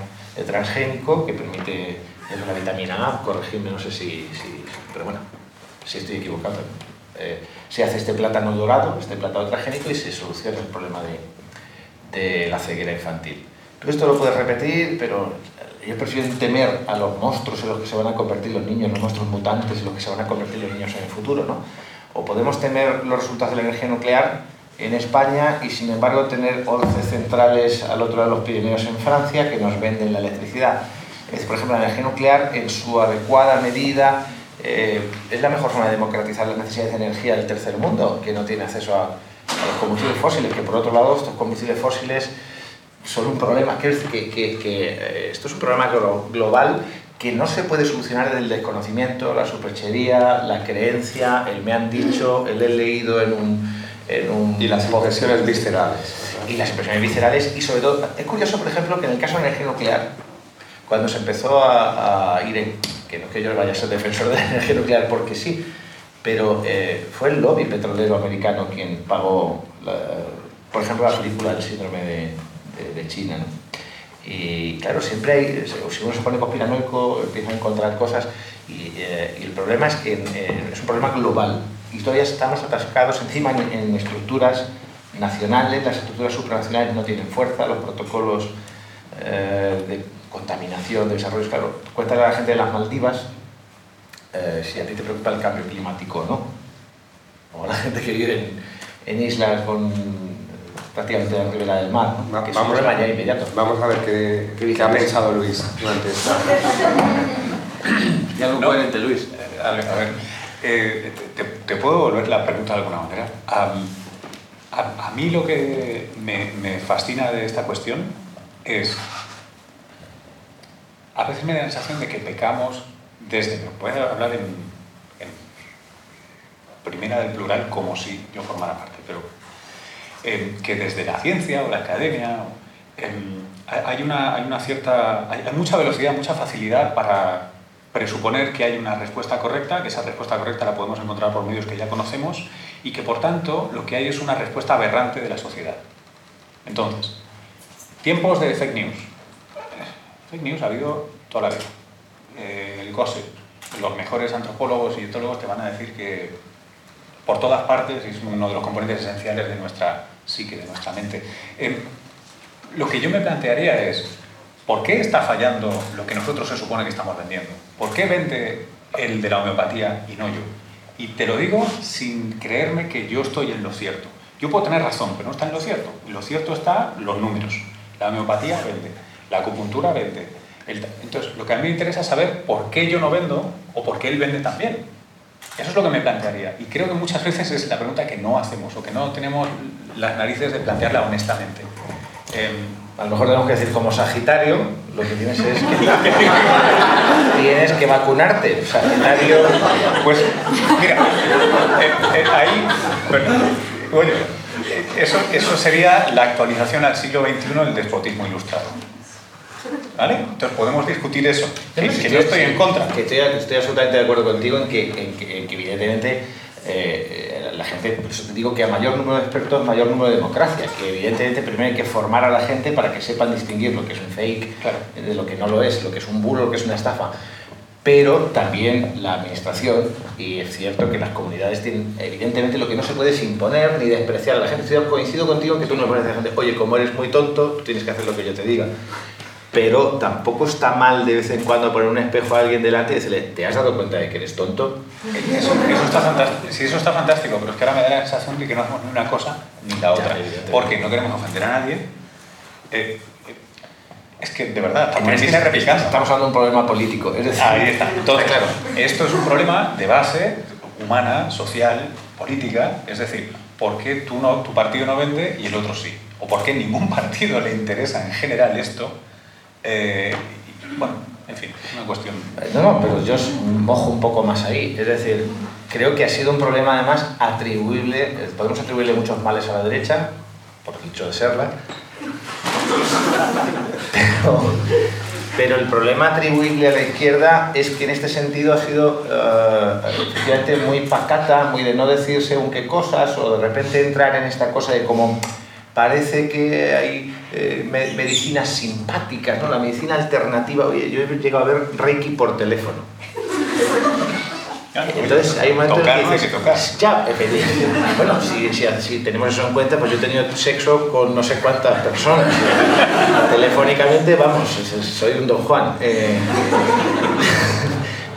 transgénico que permite es una vitamina A, corregirme, no sé si, pero bueno, si estoy equivocado. Eh, se hace este plátano dorado, este plátano transgénico y se soluciona el problema de la ceguera infantil. Tú esto lo puedes repetir, pero ellos prefieren temer a los monstruos en los que se van a convertir los niños, los monstruos mutantes en los que se van a convertir los niños en el futuro, ¿no? O podemos temer los resultados de la energía nuclear en España y sin embargo tener 11 centrales al otro lado de los Pirineos en Francia que nos venden la electricidad. Es por ejemplo, la energía nuclear en su adecuada medida eh, es la mejor forma de democratizar las necesidades de energía del tercer mundo, que no tiene acceso a, a los combustibles fósiles, que por otro lado estos combustibles fósiles son un problema, que, que- que, eh, esto es un problema glo- global que no se puede solucionar desde el desconocimiento, la superchería, la creencia, el me han dicho, el he leído en un... En un Y las impresiones viscerales. y las impresiones viscerales y sobre todo, es curioso por ejemplo que en el caso de la energía nuclear, cuando se empezó a, a ir en, que no es que yo vaya a ser defensor de la energía nuclear porque sí, pero eh, fue el lobby petrolero americano quien pagó, la- por ejemplo, la película del síndrome de, de- China. ¿no? Y claro, siempre hay, si uno se pone conspiranoico, empieza a encontrar cosas y, eh, y el problema es que eh, es un problema global y todavía estamos atascados encima en, en estructuras nacionales, las estructuras supranacionales no tienen fuerza, los protocolos eh, de contaminación, de desarrollo, claro, cuéntale a la gente de las Maldivas eh, si a ti te preocupa el cambio climático o no, o la gente que vive en, en islas con prácticamente en la ribera del mar, ¿no? Va- que es un problema ya inmediato. Vamos a ver qué, ¿Qué qué ha pensado Luis durante esta. Y algo No. coherente, Luis. Eh, A ver, a ver, eh, te, te puedo volver la pregunta de alguna manera. A, a mí lo que me, me fascina de esta cuestión es, a veces me da la sensación de que pecamos desde, voy a hablar en, en primera del plural como si yo formara parte, pero eh, que desde la ciencia o la academia em, hay- una, hay una cierta, hay, hay mucha velocidad, mucha facilidad para presuponer que hay una respuesta correcta, que esa respuesta correcta la podemos encontrar por medios que ya conocemos y que por tanto lo que hay es una respuesta aberrante de la sociedad. Entonces, tiempos de fake news. Fake news ha habido toda la vida. Eh, el gossip. Los mejores antropólogos y etólogos te van a decir que por todas partes es uno de los componentes esenciales de nuestra psique, de nuestra mente. Eh, lo que yo me plantearía es, ¿por qué está fallando lo que nosotros se supone que estamos vendiendo? ¿Por qué vende el de la homeopatía y no yo? Y te lo digo sin creerme que yo estoy en lo cierto. Yo puedo tener razón, pero no está en lo cierto. Lo cierto está los números. La homeopatía vende, la acupuntura vende. Entonces, lo que a mí me interesa es saber por qué yo no vendo o por qué él vende también. Eso es lo que me plantearía. Y creo que muchas veces es la pregunta que no hacemos o que no tenemos las narices de plantearla honestamente. Em, A lo mejor tenemos que decir, como Sagitario, lo que tienes es que tienes que vacunarte. Sagitario. Pues, mira, eh, eh, ahí, bueno, oye, eh, eso, eso sería la actualización al siglo XXI del despotismo ilustrado. ¿Vale? Entonces podemos discutir eso. Que, que no estoy en contra. Que estoy, estoy absolutamente de acuerdo contigo en que, en que, en que evidentemente eh, la gente, por eso te digo que a mayor número de expertos, mayor número de democracia. Que evidentemente primero hay que formar a la gente para que sepan distinguir lo que es un fake Claro. de lo que no lo es, lo que es un bulo, lo que es una estafa. Pero también la administración, y es cierto que las comunidades tienen, evidentemente lo que no se puede es imponer ni despreciar a la gente. Estoy coincido contigo que tú no pones a la gente, oye, como eres muy tonto, tú tienes que hacer lo que yo te diga pero tampoco está mal de vez en cuando poner un espejo a alguien delante y decirle, ¿te has dado cuenta de que eres tonto? Eso, eso está fantástico. Sí, eso está fantástico, pero es que ahora me da la sensación de que no hacemos ni una cosa ni la otra. evidentemente. Porque no queremos ofender a nadie. Eh, eh, es que, de verdad, me es que replicando. Estamos hablando de un problema político. Es decir, Ahí está. Entonces, claro, esto es un problema de base humana, social, política. Es decir, ¿por qué tú no, tu partido no vende y el otro sí? ¿O por qué ningún partido le interesa en general esto? Eh, bueno, en fin, una cuestión. No, no, pero yo mojo un poco más ahí. Es decir, creo que ha sido un problema además atribuible, eh, podemos atribuirle muchos males a la derecha, por el hecho de serla, pero, el problema atribuible a la izquierda es que en este sentido ha sido eh, efectivamente muy pacata, muy de no decir según qué cosas, o de repente entrar en esta cosa de como parece que hay eh, me- medicinas simpáticas, ¿no? La medicina alternativa, oye, yo he llegado a ver Reiki por teléfono. Entonces hay un momento tocar, que que dices, tocar. ya, efectivamente. bueno, si, si, si tenemos eso en cuenta, pues yo he tenido sexo con no sé cuántas personas. Telefónicamente, vamos, soy un don Juan. Eh,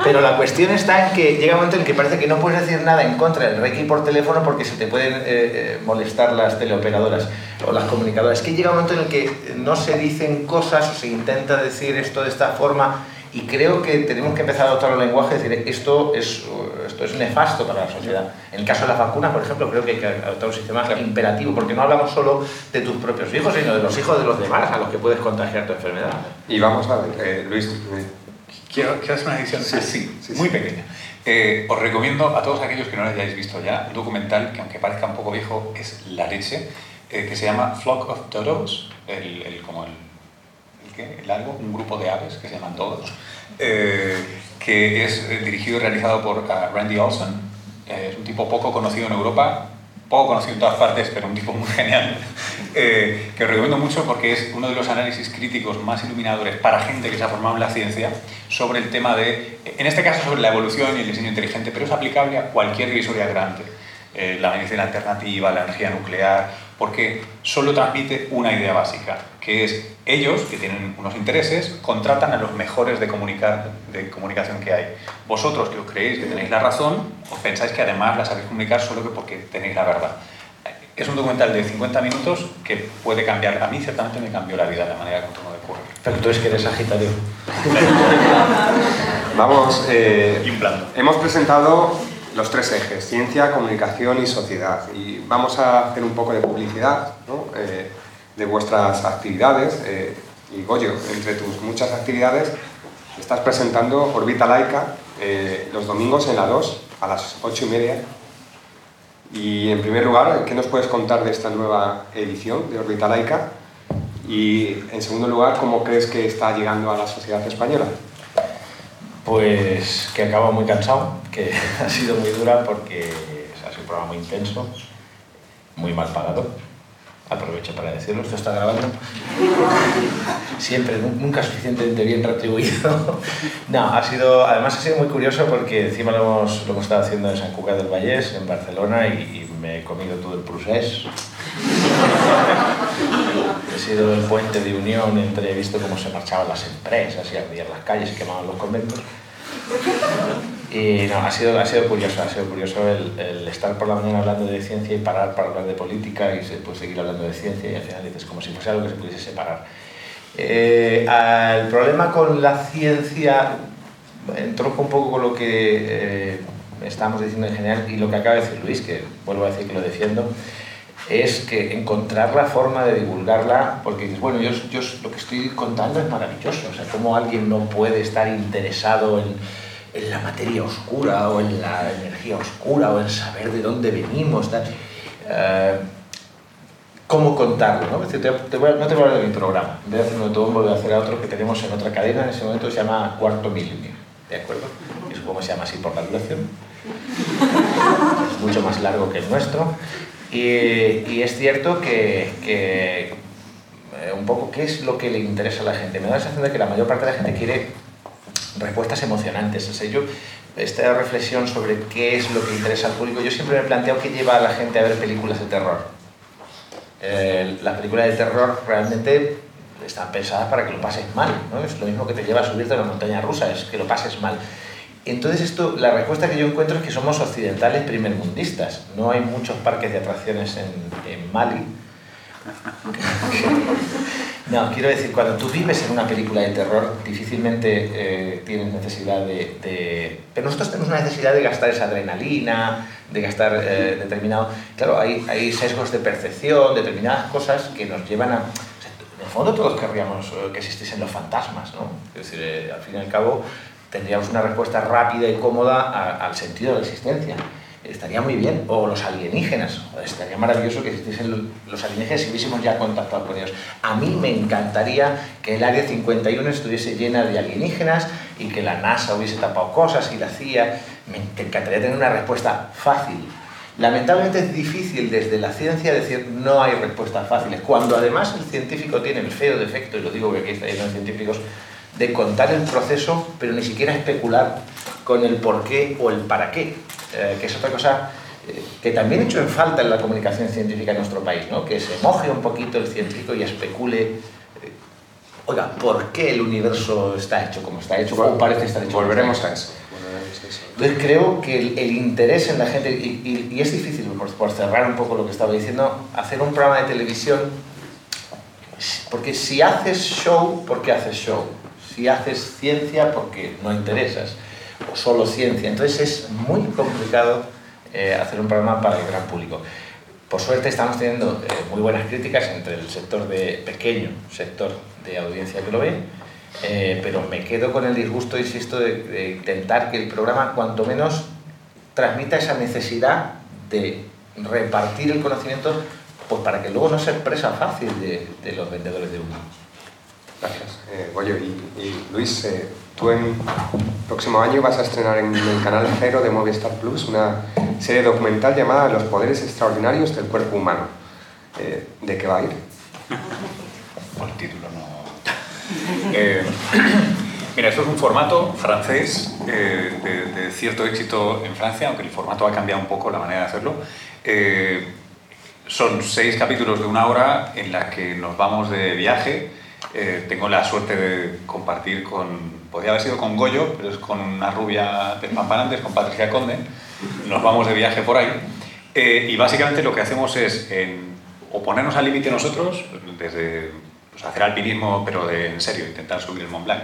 pero la cuestión está en que llega un momento en que parece que no puedes decir nada en contra del Reiki por teléfono porque se te pueden eh, eh, molestar las teleoperadoras o las comunicadoras. Es que llega un momento en el que no se dicen cosas o se intenta decir esto de esta forma y creo que tenemos que empezar a adoptar el lenguaje y decir esto es, esto es nefasto para la sociedad. En el caso de las vacunas, por ejemplo, creo que hay que adoptar un sistema imperativo porque no hablamos solo de tus propios hijos, sino de los hijos de los demás a los que puedes contagiar tu enfermedad. Y vamos a ver, eh, Luis, eh, Quiero, quiero hacer una edición Sí, así, sí, muy sí. pequeña. Eh, os recomiendo a todos aquellos que no lo hayáis visto ya un documental que, aunque parezca un poco viejo, es la leche, eh, que se llama Flock of Dodos, el, el- como el, el, qué? el algo, un grupo de aves que se llaman dodos, eh, que es eh, dirigido y realizado por ah, Randy Olson. Eh, es un tipo poco conocido en Europa, poco conocido en todas partes, pero un tipo muy genial, eh, que os recomiendo mucho porque es uno de los análisis críticos más iluminadores para gente que se ha formado en la ciencia sobre el tema de, en este caso sobre la evolución y el diseño inteligente, pero es aplicable a cualquier divisoria grande. Eh, la medicina alternativa, la energía nuclear, porque solo transmite una idea básica, que es ellos, que tienen unos intereses, contratan a los mejores de, comunicar, de comunicación que hay. Vosotros, que os creéis que tenéis la razón, os pensáis que además la sabéis comunicar solo que porque tenéis la verdad. Es un documental de 50 minutos que puede cambiar. A mí ciertamente me cambió la vida la manera como de correr. Pero tú es que eres Sagitario. Vamos, eh, Y un plano. hemos presentado los tres ejes, ciencia, comunicación y sociedad. Y vamos a hacer un poco de publicidad ¿no? Eh, de vuestras actividades. Eh, y Goyo, entre tus muchas actividades, estás presentando Orbita Laica eh, los domingos en la 2 a las 8 y media. Y en primer lugar, ¿qué nos puedes contar de esta nueva edición de Orbita Laica? Y en segundo lugar, ¿cómo crees que está llegando a la sociedad española? Pues que acabo muy cansado, que ha sido muy dura porque ha sido un programa muy intenso, muy mal pagado. Aprovecho para decirlo, esto está grabando. Siempre, nu- nunca suficientemente bien retribuido. No, ha sido, además ha sido muy curioso porque encima lo hemos, lo hemos estado haciendo en San Cugat del Vallès, en Barcelona, y, y me he comido todo el procés. He sido el puente de unión entre, he visto cómo se marchaban las empresas y ardían las calles y quemaban los conventos. Y no, ha sido, ha sido curioso, ha sido curioso el, el estar por la mañana hablando de ciencia y parar para hablar de política y se puede seguir hablando de ciencia y al final dices como si fuese algo que se pudiese separar. Eh, el problema con la ciencia entronca un poco con lo que eh, estábamos diciendo en general y lo que acaba de decir Luis, que vuelvo a decir que lo defiendo, es que encontrar la forma de divulgarla, porque dices, bueno, yo, yo lo que estoy contando es maravilloso, o sea, cómo alguien no puede estar interesado en, en la materia oscura o en la energía oscura o en saber de dónde venimos, tal. Eh, cómo contarlo, ¿no? Te, te voy a- no te voy a hablar de mi programa, en vez de hacer uno de todo, voy a hacer otro que tenemos en otra cadena, en ese momento se llama Cuarto Milenio, ¿de acuerdo? Y supongo que se llama así por la duración. Es mucho más largo que el nuestro. Y, es cierto que, eh, un poco qué es lo que le interesa a la gente. Me da la sensación de que la mayor parte de la gente quiere respuestas emocionantes. O sea, esta reflexión sobre qué es lo que interesa al público, yo siempre me he planteado qué lleva a la gente a ver películas de terror. Eh, las películas de terror realmente están pensadas para que lo pases mal, ¿no? Es lo mismo que te lleva a subirte a una montaña rusa, es que lo pases mal. Entonces esto, la respuesta que yo encuentro es que somos occidentales primermundistas. No hay muchos parques de atracciones en, Mali. No, quiero decir, cuando tú vives en una película de terror, difícilmente eh, tienes necesidad de, Pero nosotros tenemos una necesidad de gastar esa adrenalina, de gastar eh, determinado... Claro, hay, sesgos de percepción, determinadas cosas que nos llevan a... en el fondo todos querríamos eh, que existiesen los fantasmas, ¿no? Es decir, eh, al fin y al cabo tendríamos una respuesta rápida y cómoda a- al sentido de la existencia. Estaría muy bien. O los alienígenas. Estaría maravilloso que existiesen lo- los alienígenas y hubiésemos ya contactado con ellos. A mí me encantaría que el Área 51 estuviese llena de alienígenas y que la NASA hubiese tapado cosas y la CIA. Me encantaría tener una respuesta fácil. Lamentablemente es difícil desde la ciencia decir no hay respuestas fáciles, cuando además el científico tiene el feo defecto, y lo digo porque aquí está lleno de científicos, de contar el proceso, pero ni siquiera especular con el por qué o el para qué, eh, que es otra cosa eh, que también he hecho en falta en la comunicación científica en nuestro país, ¿no? que se moje un poquito el científico y especule, eh, oiga, ¿por qué el universo está hecho como está hecho? o parece estar hecho como Volveremos está a hecho? a eso. Entonces creo que el, el interés en la gente, y, y- y es difícil, por, por cerrar un poco lo que estaba diciendo, hacer un programa de televisión, porque si haces show, ¿por qué haces show? Si haces ciencia, porque no interesas, o solo ciencia. Entonces es muy complicado eh, hacer un programa para el gran público. Por suerte estamos teniendo eh, muy buenas críticas entre el sector de pequeño sector de audiencia que lo ve, eh, pero me quedo con el disgusto, insisto, de, intentar que el programa cuanto menos transmita esa necesidad de repartir el conocimiento pues para que luego no sea presa fácil de, de los vendedores de humo. Gracias. Eh, Goyo, y, y Luis, eh, tú en próximo año vas a estrenar en el canal Cero de Movistar Plus una serie documental llamada Los poderes extraordinarios del cuerpo humano. Eh, ¿De qué va a ir? Por título, no. Eh, mira, esto es un formato francés eh, de, de cierto éxito en Francia, aunque el formato ha cambiado un poco la manera de hacerlo. Eh, son seis capítulos de una hora en la que nos vamos de viaje. Eh, tengo la suerte de compartir con, podría haber sido con Goyo, pero es con una rubia de Pampanantes, con Patricia Conde. Nos vamos de viaje por ahí Eh, y básicamente lo que hacemos es en, o ponernos al límite nosotros, desde pues, hacer alpinismo, pero de, en serio, intentar subir el Mont Blanc,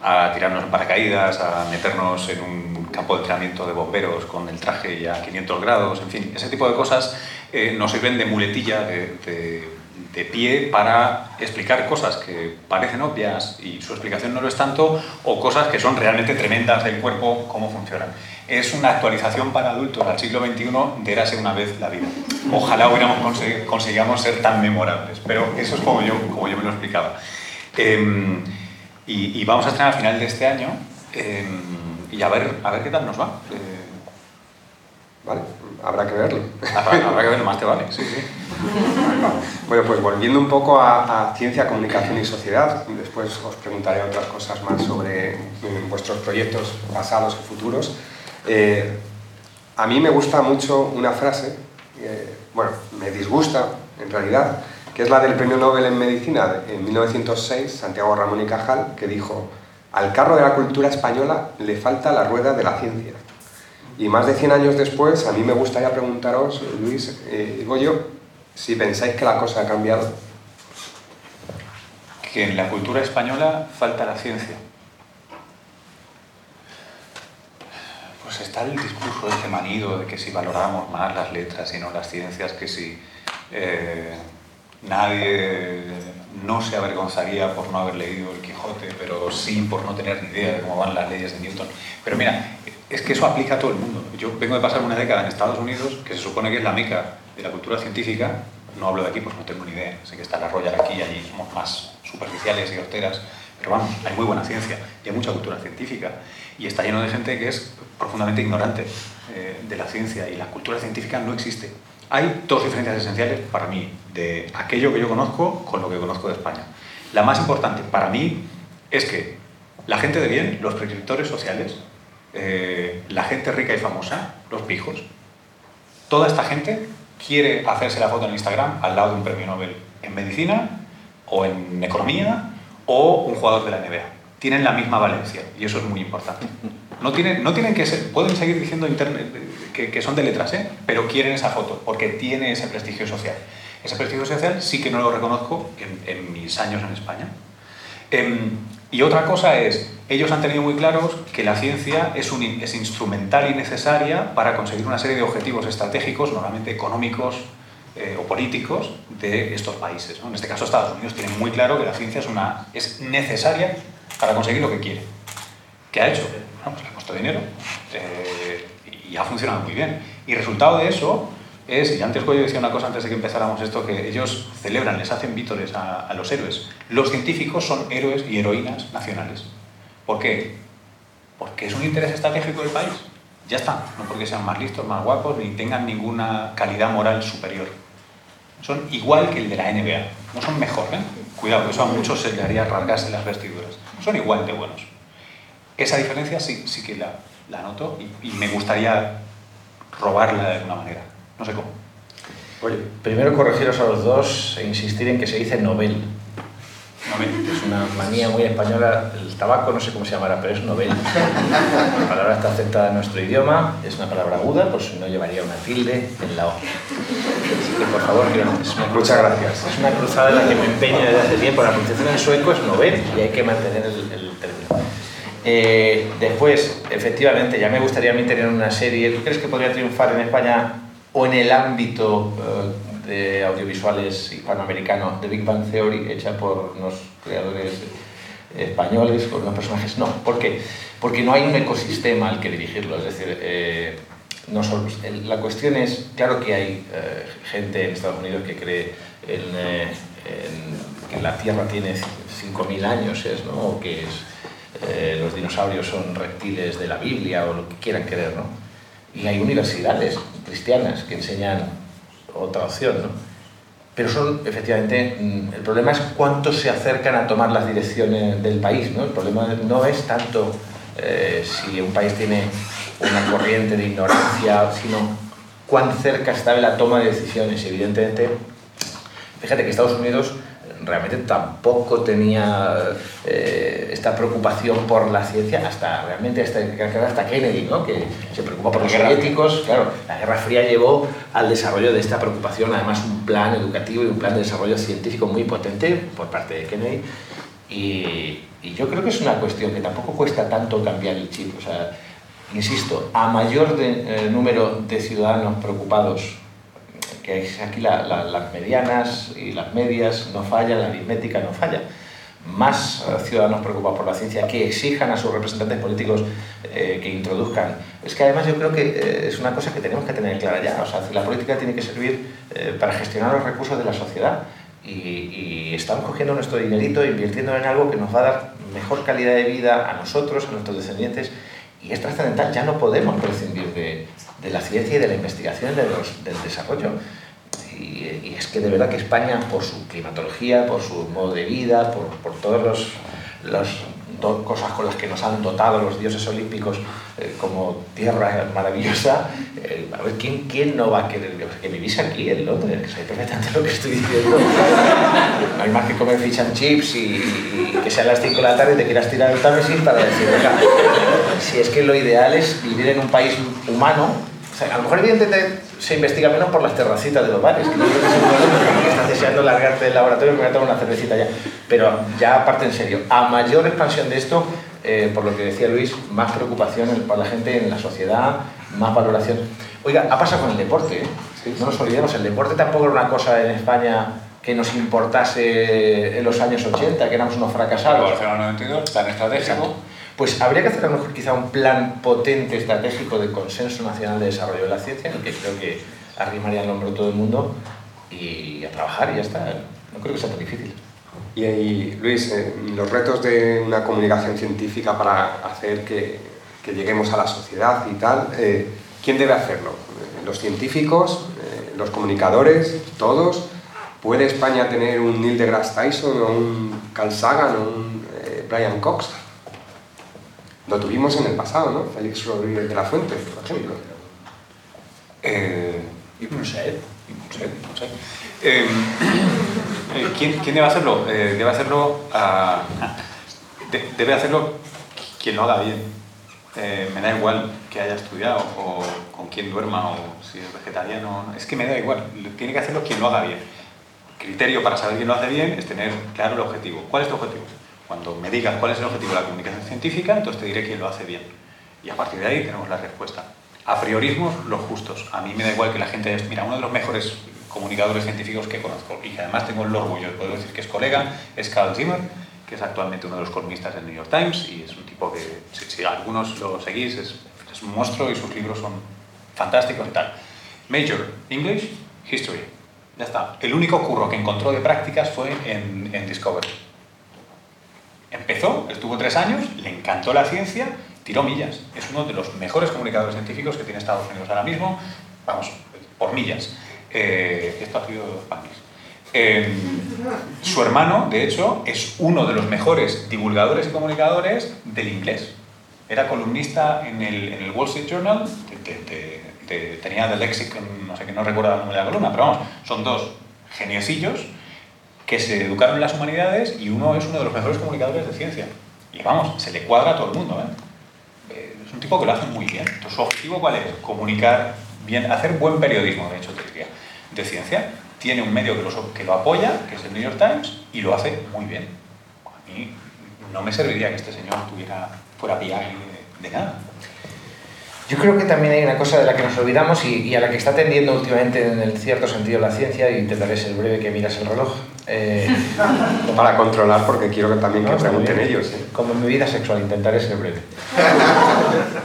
a tirarnos en paracaídas, a meternos en un campo de entrenamiento de bomberos con el traje ya a 500 grados, en fin, ese tipo de cosas eh, nos sirven de muletilla, de, de, de, pie para explicar cosas que parecen obvias y su explicación no lo es tanto, o cosas que son realmente tremendas del cuerpo, cómo funcionan. Es una actualización para adultos al siglo XXI de Érase una vez la vida. Ojalá hubiéramos consegui consigamos ser tan memorables, pero eso es como yo, como yo me lo explicaba. Eh, y, vamos a estrenar a final de este año eh, y a ver, a ver qué tal nos va. Eh, vale, habrá que verlo. Habrá, habrá, que verlo, más te vale. Sí, sí. Bueno, pues volviendo un poco a, a, ciencia, comunicación y sociedad, después os preguntaré otras cosas más sobre eh, vuestros proyectos pasados y futuros. Eh, a mí me gusta mucho una frase, bueno, me disgusta en realidad, que es la del Premio Nobel en Medicina en 1906, Santiago Ramón y Cajal, que dijo, al carro de la cultura española le falta la rueda de la ciencia. Y más de 100 años después, a mí me gustaría preguntaros, Luis eh, Goyo, si pensáis que la cosa ha cambiado. Que en la cultura española falta la ciencia. Pues está el discurso este manido de que si valoramos más las letras y no las ciencias, que si... Eh, Nadie no se avergonzaría por no haber leído El Quijote, pero sí por no tener ni idea de cómo van las leyes de Newton. Pero mira, es que eso aplica a todo el mundo. Yo vengo de pasar una década en Estados Unidos, que se supone que es la meca de la cultura científica. No hablo de aquí, pues no tengo ni idea. Sé que está la Royal aquí y allí somos más superficiales y horteras. Pero vamos, hay muy buena ciencia y hay mucha cultura científica. Y está lleno de gente que es profundamente ignorante eh, de la ciencia y la cultura científica no existe. Hay dos diferencias esenciales para mí de aquello que yo conozco con lo que conozco de España. La más importante para mí es que la gente de bien, los prescriptores sociales, eh, la gente rica y famosa, los pijos, toda esta gente quiere hacerse la foto en Instagram al lado de un premio Nobel en medicina o en economía o un jugador de la NBA. Tienen la misma valencia y eso es muy importante. No tienen, no tienen que ser, pueden seguir diciendo internet, que, que, son de letras, ¿eh? pero quieren esa foto porque tiene ese prestigio social. Ese prestigio social sí que no lo reconozco en, mis años en España. Eh, y otra cosa es, ellos han tenido muy claros que la ciencia es, un, es instrumental y necesaria para conseguir una serie de objetivos estratégicos, normalmente económicos eh, o políticos, de estos países. ¿no? En este caso Estados Unidos tiene muy claro que la ciencia es, una, es necesaria para conseguir lo que quiere. ¿Qué ha hecho? Bueno, pues le ha puesto dinero eh, y ha funcionado muy bien. Y resultado de eso es, y antes yo decía una cosa antes de que empezáramos esto, que ellos celebran, les hacen vítores a, a los héroes. Los científicos son héroes y heroínas nacionales. ¿Por qué? Porque es un interés estratégico del país. Ya está, no porque sean más listos, más guapos, ni tengan ninguna calidad moral superior. Son igual que el de la NBA. No son mejor, ¿eh? Cuidado, eso a muchos se le haría rasgarse las vestiduras. Son igual de buenos. Esa diferencia sí, sí que la, la noto y me gustaría robarla de alguna manera. No sé cómo. Oye, primero corregiros a los dos e insistir en que se dice novel. Novel. Es una manía muy española. El tabaco no sé cómo se llamará, pero es novel. La palabra está aceptada en nuestro idioma, es una palabra aguda, por si no llevaría una tilde en la O. Así que por favor, que es una Muchas gracias. Es una cruzada en la que me empeño desde hace tiempo. La pronunciación en sueco es novel y hay que mantener el, el término. Eh, después, efectivamente, ya me gustaría a mí tener una serie. ¿Tú crees que podría triunfar en España o en el ámbito uh, de audiovisuales hispanoamericanos de Big Bang Theory, hecha por unos creadores españoles, con unos personajes? No. ¿Por? Porque no hay un ecosistema al que dirigirlo. Es decir, eh, no solo, la cuestión es, claro que hay eh, gente en Estados Unidos que cree en, eh, que la Tierra tiene 5.000 años, es, ¿no? o que eh, los dinosaurios son reptiles de la Biblia o lo que quieran creer. ¿no? Y hay universidades cristianas que enseñan otra opción. ¿no? Pero son, efectivamente, el problema es cuánto se acercan a tomar las direcciones del país. ¿no? El problema no es tanto eh, si un país tiene una corriente de ignorancia, sino cuán cerca está de la toma de decisiones. Evidentemente, fíjate que Estados Unidos realmente tampoco tenía eh, esta preocupación por la ciencia hasta realmente hasta, hasta Kennedy, ¿no? que se preocupa por los soviéticos. Claro, la Guerra Fría llevó al desarrollo de esta preocupación, además un plan educativo y un plan de desarrollo científico muy potente por parte de Kennedy. Y, yo creo que es una cuestión que tampoco cuesta tanto cambiar el chip. O sea, insisto, a mayor eh, número de ciudadanos preocupados que aquí las medianas y las medias no fallan, la aritmética no falla. Más eh, ciudadanos preocupados por la ciencia que exijan a sus representantes políticos eh, que introduzcan. Es que además yo creo que eh, es una cosa que tenemos que tener clara ya. O sea, la política tiene que servir para gestionar los recursos de la sociedad. Y, y, estamos cogiendo nuestro dinerito e invirtiendo en algo que nos va a dar mejor calidad de vida a nosotros, a nuestros descendientes. Y es trascendental, ya no podemos prescindir de, de la ciencia y de la investigación de los, del desarrollo. Y, es que de verdad que España, por su climatología, por su modo de vida, por, por todas las cosas con las que nos han dotado los dioses olímpicos eh, como tierra maravillosa, eh, a ver, ¿quién, ¿quién no va a querer? que vivís aquí en Londres, que sabéis perfectamente lo que estoy diciendo. No hay más que comer fish and chips y, que sea las 5 de la tarde y te quieras tirar el Támesis para decir, venga, si es que lo ideal es vivir en un país humano a lo mejor evidentemente se investiga menos por las terracitas de los bares, que, que estás deseando largarte del laboratorio y me voy a tomar una cervecita ya. Pero ya aparte en serio, a mayor expansión de esto, eh, por lo que decía Luis, más preocupación para la gente en la sociedad, más valoración. Oiga, ha pasado con el deporte, ¿eh? no nos olvidemos, el deporte tampoco era una cosa en España que nos importase en los años 80, que éramos unos fracasados. Barcelona 92, tan estratégico pues habría que hacer a lo mejor quizá un plan potente estratégico de consenso nacional de desarrollo de la ciencia, en el que creo que arrimaría el hombro todo el mundo y a trabajar y ya está. No creo que sea tan difícil. Y, ahí, Luis, eh, los retos de una comunicación científica para hacer que, que lleguemos a la sociedad y tal, eh, ¿quién debe hacerlo? ¿Los científicos? Eh, ¿Los comunicadores? ¿Todos? ¿Puede España tener un Neil deGrasse Tyson o un Carl Sagan o un Brian Cox? Lo tuvimos en el pasado, ¿no? Félix Rodríguez de la Fuente, por ejemplo. Eh, y no sé. Eh, eh, ¿quién, ¿quién, debe hacerlo? Eh, debe hacerlo, a, debe hacerlo quien lo haga bien. Me da igual que haya estudiado o con quién duerma o si es vegetariano. Es que me da igual. Tiene que hacerlo quien lo haga bien. criterio para saber quién lo hace bien es tener claro el objetivo. ¿Cuál es tu objetivo? Cuando me digas cuál es el objetivo de la comunicación científica, entonces te diré quién lo hace bien. Y a partir de ahí tenemos la respuesta. A priorismos, los justos. A mí me da igual que la gente... Mira, uno de los mejores comunicadores científicos que conozco y que además tengo el orgullo de poder decir que es colega, es Carl Zimmer, que es actualmente uno de los columnistas del New York Times y es un tipo que, si, algunos lo seguís, es, es, un monstruo y sus libros son fantásticos y tal. Major, English, History. Ya está. El único curro que encontró de prácticas fue en, en Discovery Empezó, estuvo tres años, le encantó la ciencia, tiró millas. Es uno de los mejores comunicadores científicos que tiene Estados Unidos ahora mismo, vamos, por millas. Eh, esto ha sido eh, su hermano, de hecho, es uno de los mejores divulgadores y comunicadores del inglés. Era columnista en el, en el Wall Street Journal, tenía The Lexicon, no sé qué, no recuerdo el nombre de la columna, pero vamos, son dos geniosillos que se educaron en las humanidades y uno es uno de los mejores comunicadores de ciencia. Y vamos, se le cuadra a todo el mundo. ¿eh? eh es un tipo que lo hace muy bien. Entonces, ¿su objetivo cuál es? Comunicar bien, hacer buen periodismo, de hecho, te diría, de ciencia. Tiene un medio que lo, que lo apoya, que es el New York Times, y lo hace muy bien. A mí no me serviría que este señor tuviera, fuera PI de nada. Yo creo que también hay una cosa de la que nos olvidamos y, a la que está tendiendo últimamente en el cierto sentido la ciencia, y intentaré ser breve que miras el reloj. Eh, Para controlar, porque quiero que también que pregunten ellos. ¿eh? Como en mi vida sexual, intentaré ser breve.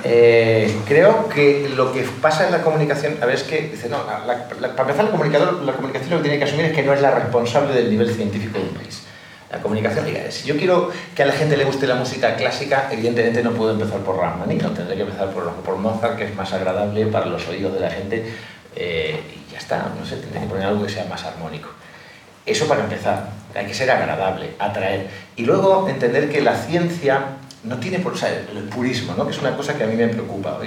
Eh, creo que lo que pasa en la comunicación, a ver, es que, dice, no, para empezar, el comunicador, la comunicación lo que tiene que asumir es que no es la responsable del nivel científico de un país la comunicación. si yo quiero que a la gente le guste la música clásica, evidentemente no puedo empezar por no tendré que empezar por, por Mozart, que es más agradable para los oídos de la gente, eh, y ya está, no sé, tendré que poner algo que sea más armónico. Eso para empezar, hay que ser agradable, atraer. Y luego entender que la ciencia no tiene por, o sea, el purismo, ¿no? que es una cosa que a mí me preocupa.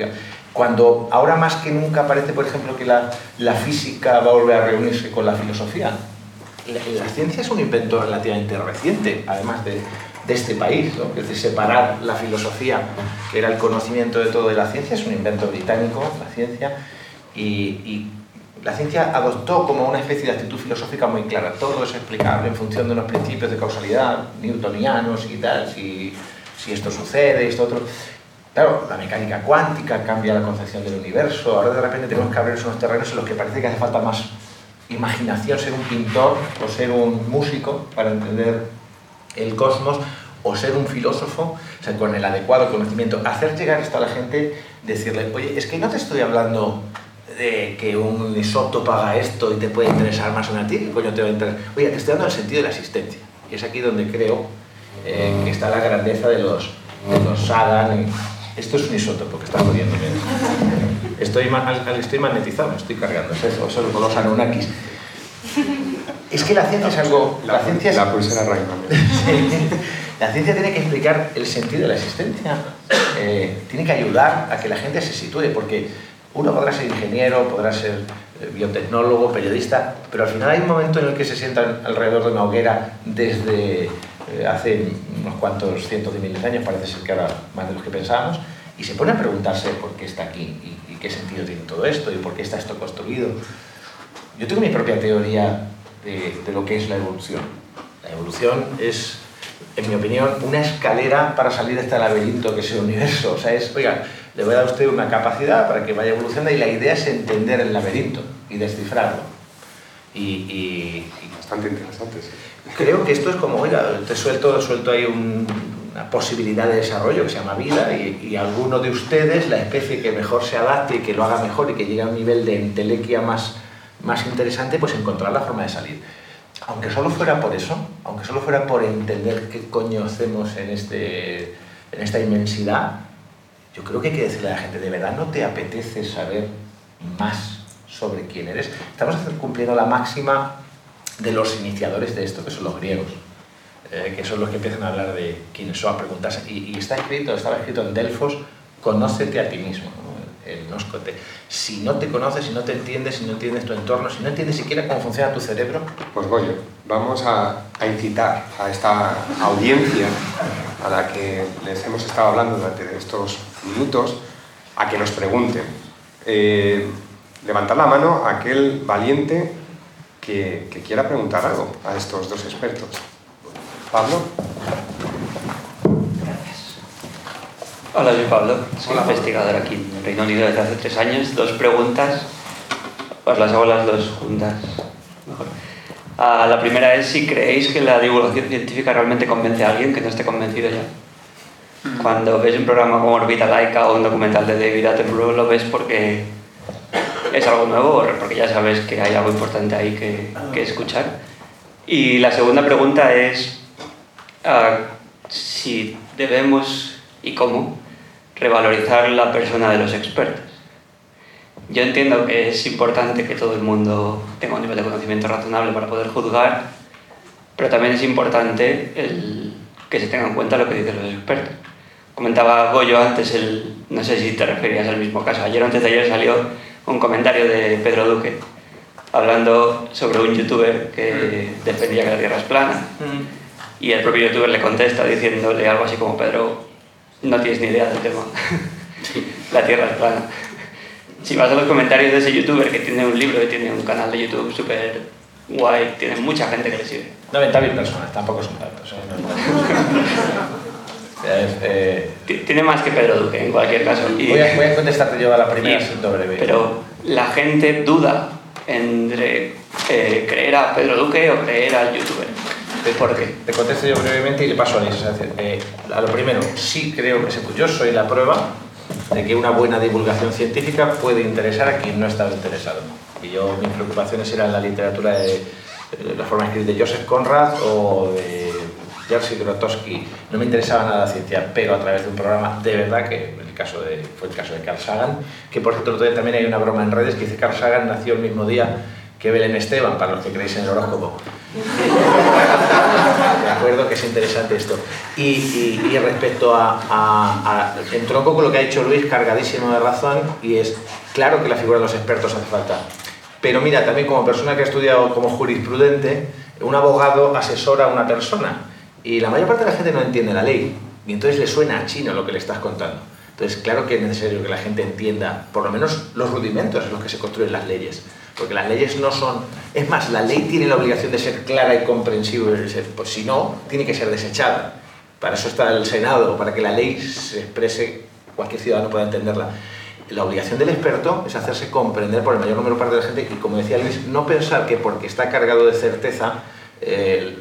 cuando ahora más que nunca parece, por ejemplo, que la, la física va a volver a reunirse con la filosofía, la, ciencia es un invento relativamente reciente, además de, este país, ¿no? es decir, separar la filosofía, que era el conocimiento de todo de la ciencia, es un invento británico, la ciencia, y, la ciencia adoptó como una especie de actitud filosófica muy clara. Todo es explicable en función de unos principios de causalidad newtonianos y tal, si, si esto sucede, esto otro. Claro, la mecánica cuántica cambia la concepción del universo. Ahora de repente tenemos que abrir unos terrenos en los que parece que hace falta más imaginación, ser un pintor o ser un músico para entender el cosmos o ser un filósofo, o sea, con el adecuado conocimiento, hacer llegar esto a la gente, decirle, oye, es que no te estoy hablando de que un isótopo haga esto y te puede interesar más o a ti, coño te va a interesar? Oye, te estoy dando el sentido de la existencia. Y es aquí donde creo eh, que está la grandeza de los, de los Sagan. Esto es un isótopo que está jodiendo. Estoy, estoy magnetizado, me estoy cargando. Es eso, solo con los Anunnakis. Es que la ciencia es algo... La, ciencia la pulsera. La ciencia tiene que explicar el sentido de la existencia. Eh, tiene que ayudar a que la gente se sitúe, porque uno podrá ser ingeniero, podrá ser eh, biotecnólogo, periodista, pero al final hay un momento en el que se sientan alrededor de una hoguera desde eh, hace unos cuantos cientos de miles de años, parece ser que ahora más de los que pensábamos, y se pone a preguntarse por qué está aquí y, qué sentido tiene todo esto y por qué está esto construido. Yo tengo mi propia teoría de, de lo que es la evolución. La evolución es en mi opinión, una escalera para salir de este laberinto que es el universo. O sea, es, oiga, le voy a dar a usted una capacidad para que vaya evolucionando y la idea es entender el laberinto y descifrarlo. Y, Bastante interesante, sí. Creo que esto es como, oiga, te suelto, suelto ahí una posibilidad de desarrollo que se llama vida y, y, alguno de ustedes, la especie que mejor se adapte y que lo haga mejor y que llegue a un nivel de entelequia más, más interesante, pues encontrar la forma de salir aunque solo fuera por eso, aunque solo fuera por entender qué coño hacemos en, este, en esta inmensidad, yo creo que hay que decirle a la gente, ¿de verdad no te apetece saber más sobre quién eres? Estamos cumpliendo la máxima de los iniciadores de esto, que son los griegos, eh, que son los que empiezan a hablar de quiénes son, a preguntarse. Y, y, está escrito, estaba escrito en Delfos, conócete a ti mismo el noscote. Si no te conoces, si no te entiendes, si no entiendes tu entorno, si no entiendes siquiera cómo funciona tu cerebro. Pues Goyo, vamos a, a incitar a esta audiencia a la que les hemos estado hablando durante estos minutos a que nos pregunten. Eh, levantar la mano a aquel valiente que, que quiera preguntar algo a estos dos expertos. Pablo. Hola, soy Pablo, soy investigador aquí en Reino Unido desde hace tres años. Dos preguntas, os las hago las dos juntas. Mejor. Ah, la primera es si creéis que la divulgación científica realmente convence a alguien que no esté convencido ya. Mm. Cuando ves un programa como Orbita Laica o un documental de David Attenborough, lo ves porque es algo nuevo, o porque ya sabes que hay algo importante ahí que, que escuchar. Y la segunda pregunta es uh, si debemos y cómo revalorizar la persona de los expertos. Yo entiendo que es importante que todo el mundo tenga un nivel de conocimiento razonable para poder juzgar, pero también es importante el que se tenga en cuenta lo que dicen los expertos. Comentaba Goyo antes, el, no sé si te referías al mismo caso, ayer o antes de ayer salió un comentario de Pedro Duque hablando sobre un youtuber que defendía que la Tierra es plana mm. Y el propio youtuber le contesta diciéndole algo así como Pedro, no tienes ni idea del tema. La Tierra es plana. Si vas a los comentarios de ese youtuber que tiene un libro, que tiene un canal de YouTube súper guay, tiene mucha gente que le sigue. 90.000 personas, tampoco son tantos. ¿eh? eh, tiene más que Pedro Duque, en cualquier caso. voy, a, voy, a, contestarte yo a la primera, siento breve. Pero la gente duda entre eh, creer a Pedro Duque o creer al youtuber. ¿Por qué? Te contesto yo brevemente y le paso a Liz. Eh, a lo primero, sí creo que yo soy la prueba de que una buena divulgación científica puede interesar a quien no estaba interesado. Y yo, mis preocupaciones eran la literatura de, la forma escrita de Joseph Conrad o de Jerzy Grotowski. No me interesaba nada la ciencia, pero a través de un programa de verdad, que el caso de, fue el caso de Carl Sagan, que por cierto también hay una broma en redes que dice Carl Sagan nació el mismo día que Belén Esteban, para los que creéis en el horóscopo. De acuerdo, que es interesante esto. Y, y, respecto a, a, a, Entronco con lo que ha dicho Luis, cargadísimo de razón, y es claro que la figura de los expertos hace falta. Pero mira, también como persona que ha estudiado como jurisprudente, un abogado asesora a una persona y la mayor parte de la gente no entiende la ley y entonces le suena a chino lo que le estás contando. Entonces, claro que es necesario que la gente entienda, por lo menos los rudimentos en los que se construyen las leyes. Porque las leyes no son... Es más, la ley tiene la obligación de ser clara y comprensible. Pues si no, tiene que ser desechada. Para eso está el Senado, para que la ley se exprese, cualquier ciudadano pueda entenderla. La obligación del experto es hacerse comprender por el mayor número parte de la gente y, como decía Luis, no pensar que porque está cargado de certeza, eh,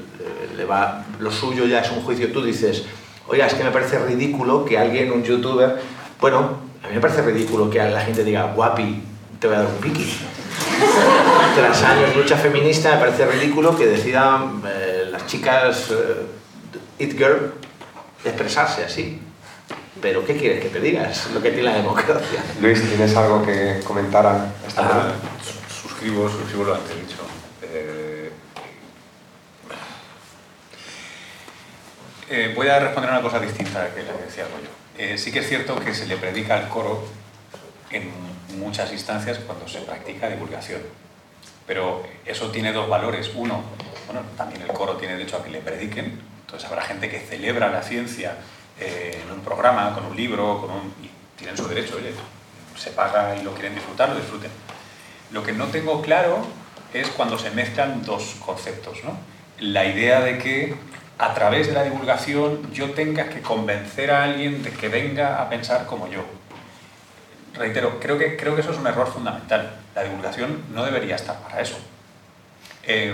le va, lo suyo ya es un juicio. Tú dices, oiga, es que me parece ridículo que alguien, un youtuber, bueno, a mí me parece ridículo que la gente diga, guapi, te voy a dar un piqui. Tras años de lucha feminista, me parece ridículo que decidan eh, las chicas eh, It Girl expresarse así. Pero ¿qué quieres que te digas? Lo que tiene la democracia. Luis, ¿tienes algo que comentar a esta ah, Suscribo, suscribo lo antes dicho. Eh, eh, voy a responder una cosa distinta a que la que decía. Eh, sí que es cierto que se le predica al coro en muchas instancias cuando se practica divulgación. Pero eso tiene dos valores. Uno, bueno, también el coro tiene derecho a que le prediquen. Entonces habrá gente que celebra la ciencia eh, en un programa, con un libro, con un, y tienen su derecho, oye, se paga y lo quieren disfrutar, lo disfruten. Lo que no tengo claro es cuando se mezclan dos conceptos. ¿no? La idea de que a través de la divulgación yo tenga que convencer a alguien de que venga a pensar como yo. Reitero, creo que, creo que eso es un error fundamental. La divulgación no debería estar para eso. Eh,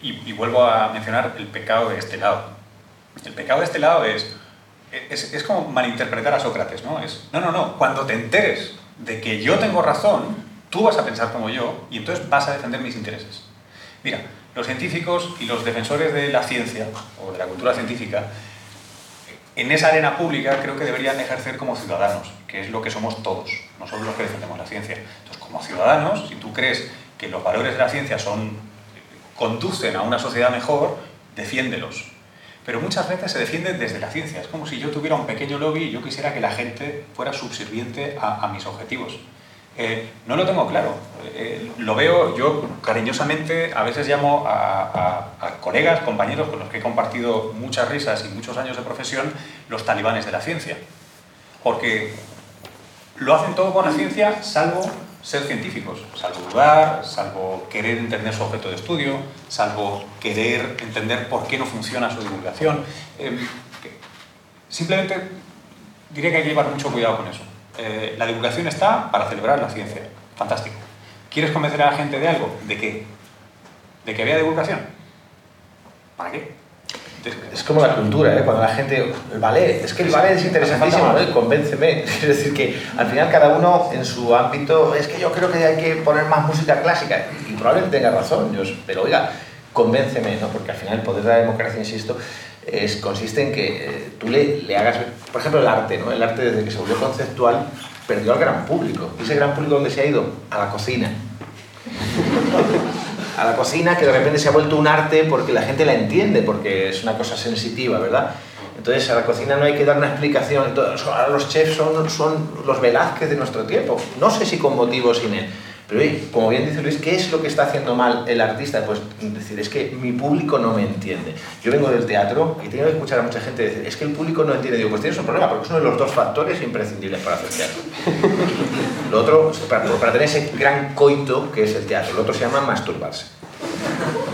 y, vuelvo a mencionar el pecado de este lado. El pecado de este lado es, es, es, como malinterpretar a Sócrates, ¿no? Es, no, no, no, cuando te enteres de que yo tengo razón, tú vas a pensar como yo y entonces vas a defender mis intereses. Mira, los científicos y los defensores de la ciencia o de la cultura científica, en esa arena pública creo que deberían ejercer como ciudadanos, que es lo que somos todos, no solo los que defendemos la ciencia. Entonces, como ciudadanos, si tú crees que los valores de la ciencia son, conducen a una sociedad mejor, defiéndelos. Pero muchas veces se defienden desde la ciencia. Es como si yo tuviera un pequeño lobby y yo quisiera que la gente fuera subserviente a mis objetivos. Eh, no lo tengo claro. Eh, lo veo, yo cariñosamente a veces llamo a, colegas, compañeros con los que he compartido muchas risas y muchos años de profesión, los talibanes de la ciencia. Porque lo hacen todo con la ciencia, salvo ser científicos, salvo dudar, salvo querer entender su objeto de estudio, salvo querer entender por qué no funciona su divulgación. Eh, simplemente diré que hay que llevar mucho cuidado con eso. Eh, la divulgación está para celebrar la ciencia. Fantástico. ¿Quieres convencer a la gente de algo? ¿De qué? ¿De que había divulgación? ¿Para qué? Es como la cultura, ¿eh? cuando la gente, el ballet, es que el ballet es interesantísimo, ¿no? convénceme. Es decir, que al final cada uno en su ámbito, es que yo creo que hay que poner más música clásica, y probablemente tenga razón, yo, pero oiga, convénceme, ¿no? porque al final el poder de la democracia, insisto, es, consiste en que eh, tú le, le, hagas, por ejemplo, el arte, ¿no? El arte desde que se volvió conceptual perdió al gran público. ¿Y ese gran público dónde se ha ido? A la cocina. a la cocina que de repente se ha vuelto un arte porque la gente la entiende, porque es una cosa sensitiva, ¿verdad? Entonces a la cocina no hay que dar una explicación. Ahora los chefs son, son los Velázquez de nuestro tiempo. No sé si con motivo o sin él pero como bien dice Luis, ¿qué es lo que está haciendo mal el artista? Pues decir, es que mi público no me entiende. Yo vengo del teatro y tengo que escuchar a mucha gente decir, es que el público no entiende. Digo, pues tienes un problema, porque es uno de los dos factores imprescindibles para hacer teatro. Lo otro, para, para tener ese gran coito que es el teatro, lo otro se llama masturbarse.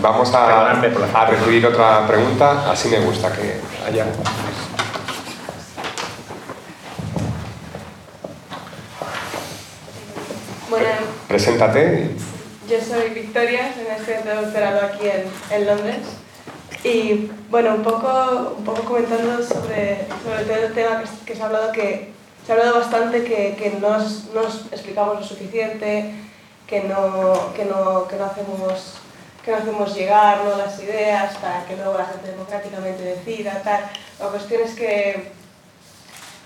Vamos a, a recibir otra pregunta, así me gusta que haya Bueno, Preséntate. Yo soy Victoria, soy una estudiante de doctorado aquí en, en, Londres. Y bueno, un poco, un poco comentando sobre, sobre el tema que, que, se ha hablado, que se ha hablado bastante que, que no nos explicamos lo suficiente, que no, que no, que no hacemos que no hacemos llegar ¿no? las ideas para que luego la gente democráticamente decida, tal. La cuestión es que,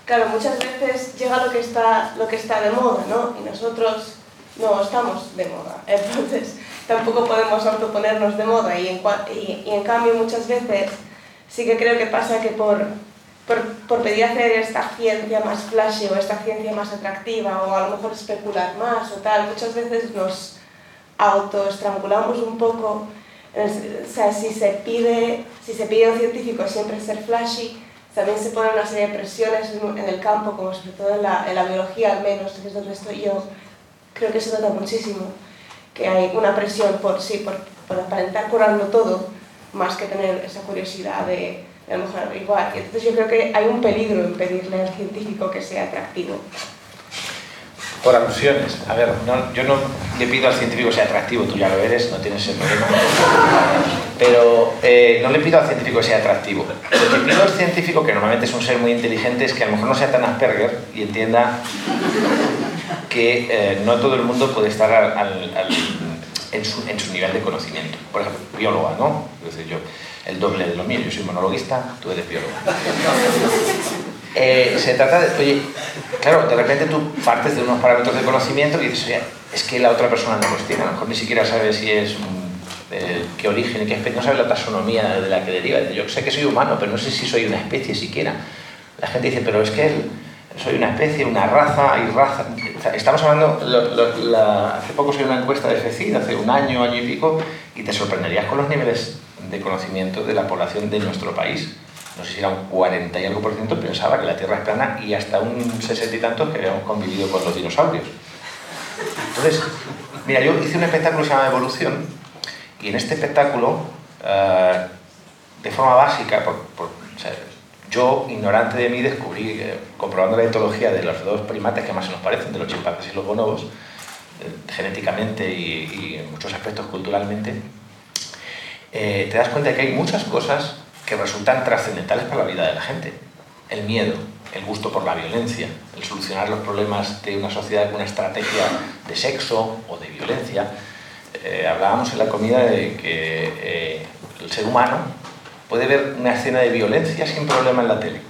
claro, muchas veces llega lo que está, lo que está de moda, ¿no? Y nosotros no estamos de moda. Entonces, tampoco podemos autoponernos de moda y en, y, y en cambio muchas veces sí que creo que pasa que por, por, por, pedir hacer esta ciencia más flashy o esta ciencia más atractiva o a lo mejor especular más o tal, muchas veces nos autoestrangulamos un poco o sea, si se, pide, si se pide a un científico siempre ser flashy, también se ponen una serie de presiones en, el campo, como sobre todo en la, en la biología al menos, que es donde estoy yo, creo que se nota muchísimo, que hay una presión por sí, por, por aparentar curarlo todo, más que tener esa curiosidad de, de a lo mejor igual. entonces yo creo que hay un peligro en pedirle al científico que sea atractivo. Por alusiones. A ver, yo no le pido al científico que sea atractivo, tú ya lo eres, no tienes ese problema. Pero eh, no le pido al científico que sea atractivo. Lo que pido al científico, que normalmente es un ser muy inteligente, es que a lo mejor no sea tan Asperger y entienda que eh, no todo el mundo puede estar en, su, en, su, nivel de conocimiento. Por ejemplo, bióloga, ¿no? Es decir, yo, el doble de lo mío, yo soy monologuista, tú eres bióloga. Eh, se trata de, oye, claro, de repente tú partes de unos parámetros de conocimiento y dices, oye, es que la otra persona no los tiene, a lo mejor ni siquiera sabe si es eh, qué origen, qué especie, no sabe la taxonomía de la que deriva. Yo sé que soy humano, pero no sé si soy una especie siquiera. La gente dice, pero es que soy una especie, una raza, hay raza. Estamos hablando, hace poco soy una encuesta de FECID, hace un año, año y pico, y te sorprenderías con los niveles de conocimiento de la población de nuestro país no sé si era un 40 y algo por ciento, pensaba que la Tierra es plana y hasta un 60 y tantos que habíamos convivido con los dinosaurios. Entonces, mira, yo hice un espectáculo que se llama Evolución y en este espectáculo, eh, de forma básica, yo, ignorante de mí, descubrí, eh, comprobando la etología de los dos primates que más se nos parecen, de los chimpancés y los bonobos, eh, genéticamente y, en muchos aspectos culturalmente, te das cuenta de que hay muchas cosas que resultan trascendentales para la vida de la gente. El miedo, el gusto por la violencia, el solucionar los problemas de una sociedad con una estrategia de sexo o de violencia. Eh, hablábamos en la comida de que eh, el ser humano puede ver una escena de violencia sin problema en la tele.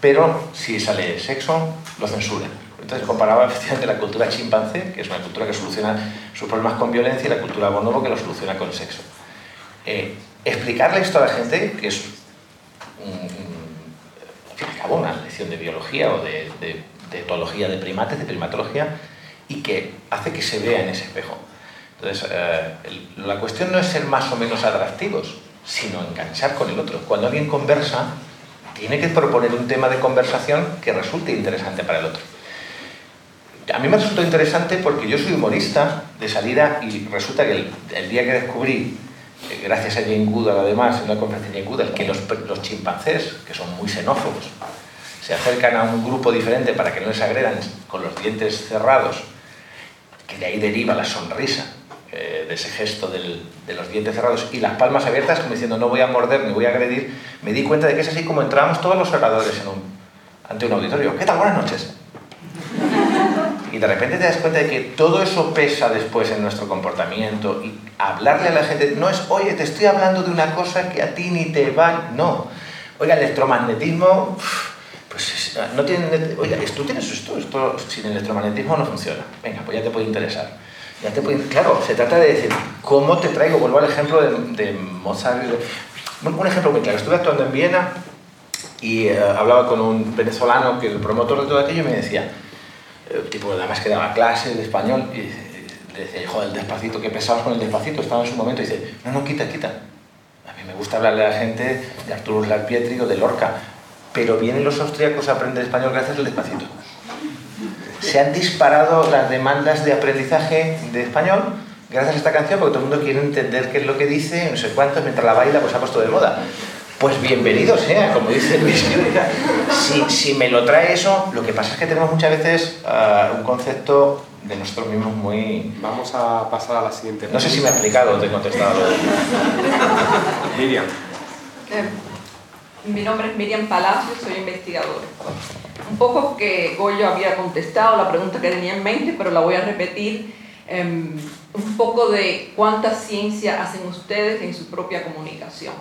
Pero si sale sexo, lo censura. Entonces comparaba efectivamente la cultura chimpancé, que es una cultura que soluciona sus problemas con violencia, y la cultura bonobo, que lo soluciona con sexo. Eh, explicarle esto a la gente, que es un, una lección de biología o de, etología de primates, de primatología, y que hace que se vea en ese espejo. Entonces, eh, la cuestión no es ser más o menos atractivos, sino enganchar con el otro. Cuando alguien conversa, tiene que proponer un tema de conversación que resulte interesante para el otro. A mí me resultó interesante porque yo soy humorista de salida y resulta que el día que descubrí eh, gracias a Jane Goodall además, en una conferencia de Jane Goodall, que los, los chimpancés, que son muy xenófobos, se acercan a un grupo diferente para que no les agredan con los dientes cerrados, que de ahí deriva la sonrisa, eh, de ese gesto del, de los dientes cerrados y las palmas abiertas, como diciendo no voy a morder ni voy a agredir, me di cuenta de que es así como entramos todos los oradores en un, ante un auditorio. ¿Qué tal? Buenas noches. Y de repente te das cuenta de que todo eso pesa después en nuestro comportamiento y hablarle a la gente no es, oye, te estoy hablando de una cosa que a ti ni te va, no. Oiga, el electromagnetismo, pues no tiene, oiga, tú tienes esto, esto sin electromagnetismo no funciona. Venga, pues ya te puede interesar. Claro, se trata de decir, ¿cómo te traigo? Vuelvo al ejemplo de, Mozart. un ejemplo muy claro, estuve actuando en Viena y eh, hablaba con un venezolano que es el promotor de todo aquello y me decía, el tipo además que daba clases de español y le decía, joder, el despacito, que pesabas con el despacito, estaba en su momento y dice, no, no, quita, quita. A mí me gusta hablarle a la gente de Arturo Larpietri o de Lorca, pero vienen los austríacos a aprender español gracias al despacito. Se han disparado las demandas de aprendizaje de español gracias a esta canción porque todo el mundo quiere entender qué es lo que dice, no sé cuánto, mientras la baila pues ha puesto de moda. Pues bienvenido sea, como dice Luis. Si, si me lo trae eso, lo que pasa es que tenemos muchas veces uh, un concepto de nosotros mismos muy... Vamos a pasar a la siguiente. No sé si me he explicado o te he contestado. Miriam. Eh, mi nombre es Miriam Palacios, soy investigadora. Un poco que Goyo había contestado la pregunta que tenía en mente, pero la voy a repetir. Um, un poco de cuánta ciencia hacen ustedes en su propia comunicación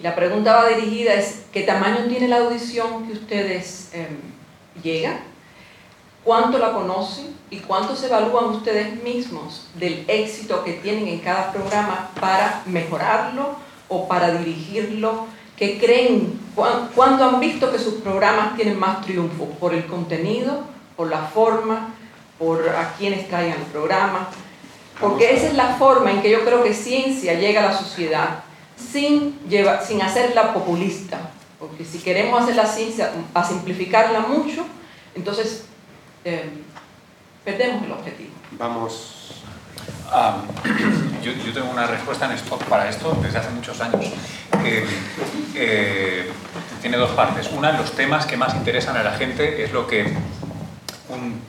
y la pregunta va dirigida es, ¿qué tamaño tiene la audición que ustedes eh, llegan? ¿Cuánto la conocen? ¿Y cuánto se evalúan ustedes mismos del éxito que tienen en cada programa para mejorarlo o para dirigirlo? ¿Qué creen? ¿Cuándo han visto que sus programas tienen más triunfo? ¿Por el contenido? ¿Por la forma? ¿Por a quienes traigan el programa? Porque esa es la forma en que yo creo que ciencia llega a la sociedad, sin, llevar, sin hacerla populista. Porque si queremos hacer la ciencia a simplificarla mucho, entonces eh, perdemos el objetivo. Vamos. Ah, yo, yo, tengo una respuesta en stock para esto desde hace muchos años. Eh, eh, tiene dos partes. Una, los temas que más interesan a la gente es lo que un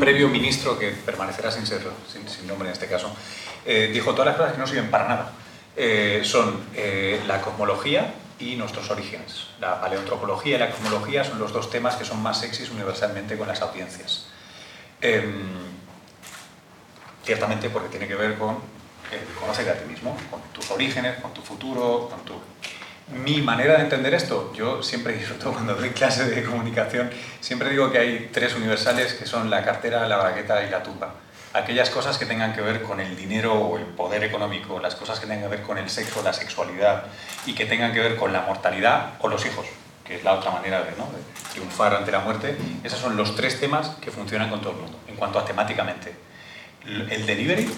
previo ministro, que permanecerá sin ser, sin, nombre en este caso, dijo todas las cosas que no sirven para nada. son la cosmología y nuestros orígenes. La paleoantropología y la cosmología son los dos temas que son más sexys universalmente con las audiencias. Ciertamente porque tiene que ver con conocerte a ti mismo, con tus orígenes, con tu futuro, con tu... Mi manera de entender esto, yo siempre, todo cuando doy clase de comunicación, siempre digo que hay tres universales que son la cartera, la bragueta y la tumba. Aquellas cosas que tengan que ver con el dinero o el poder económico, las cosas que tengan que ver con el sexo, la sexualidad y que tengan que ver con la mortalidad o los hijos, que es la otra manera de, ¿no? de triunfar ante la muerte. Esos son los tres temas que funcionan con todo el mundo, en cuanto a temáticamente. El delivery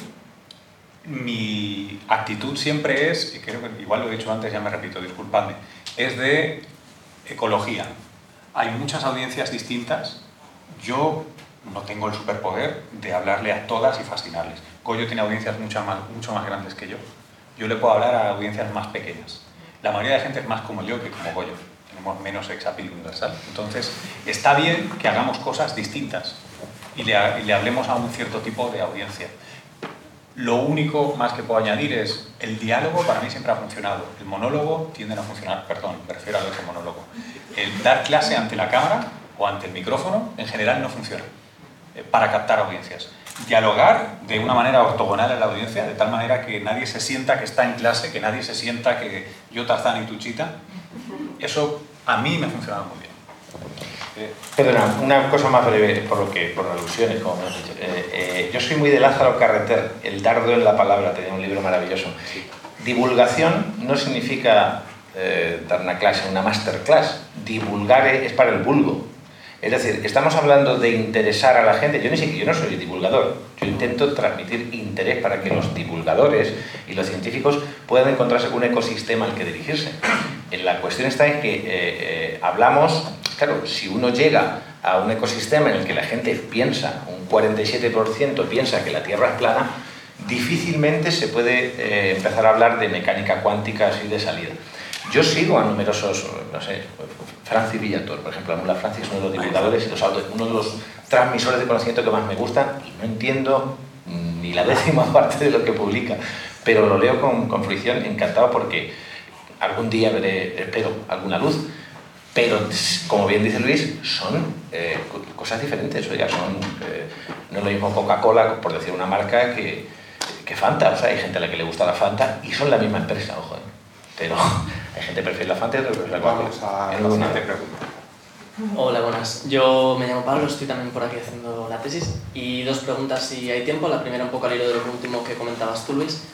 mi actitud siempre es, y creo que igual lo he dicho antes, ya me repito, disculpadme, es de ecología. Hay muchas audiencias distintas. Yo no tengo el superpoder de hablarle a todas y fascinarles. Goyo tiene audiencias mucho más, mucho más grandes que yo. Yo le puedo hablar a audiencias más pequeñas. La mayoría de gente es más como yo que como Goyo. Tenemos menos exapil universal. Entonces, está bien que hagamos cosas distintas y le, y le hablemos a un cierto tipo de audiencia. Lo único más que puedo añadir es, el diálogo para mí siempre ha funcionado. El monólogo tiende a funcionar, perdón, prefiero al otro monólogo. El dar clase ante la cámara o ante el micrófono en general no funciona eh, para captar audiencias. Dialogar de una manera ortogonal a la audiencia, de tal manera que nadie se sienta que está en clase, que nadie se sienta que yo Tarzán y Tuchita, eso a mí me ha funcionado muy bien. Perdona, una cosa más breve, por lo que, por alusiones, como me has dicho. Eh, eh, yo soy muy de Lázaro Carreter, El dardo en la palabra, tenía un libro maravilloso. Divulgación no significa eh, dar una clase, una masterclass. Divulgar es para el vulgo. Es decir, estamos hablando de interesar a la gente. Yo, ni siquiera, yo no soy divulgador. Yo intento transmitir interés para que los divulgadores y los científicos puedan encontrarse con un ecosistema al que dirigirse. La cuestión está en que hablamos Claro, si uno llega a un ecosistema en el que la gente piensa, un 47% piensa que la Tierra es plana, difícilmente se puede eh, empezar a hablar de mecánica cuántica así de salida. Yo sigo a numerosos, no sé, Francis Villator, por ejemplo, Mula Francis es uno de los divulgadores y los uno de los transmisores de conocimiento que más me gustan y no entiendo ni la décima parte de lo que publica, pero lo leo con, con fruición, encantado porque algún día veré, espero, alguna luz pero, como bien dice Luis, son eh, cosas diferentes. Oiga, son, eh, no es lo mismo Coca-Cola, por decir una marca, que, que, Fanta. O sea, hay gente a la que le gusta la Fanta y son la misma empresa, ojo. ¿eh? Pero hay gente que prefiere la Fanta y otra que prefiere la Coca-Cola. Hola, buenas. Yo me llamo Pablo, estoy también por aquí haciendo la tesis. Y dos preguntas si hay tiempo. La primera un poco al hilo de lo último que comentabas tú, Luis.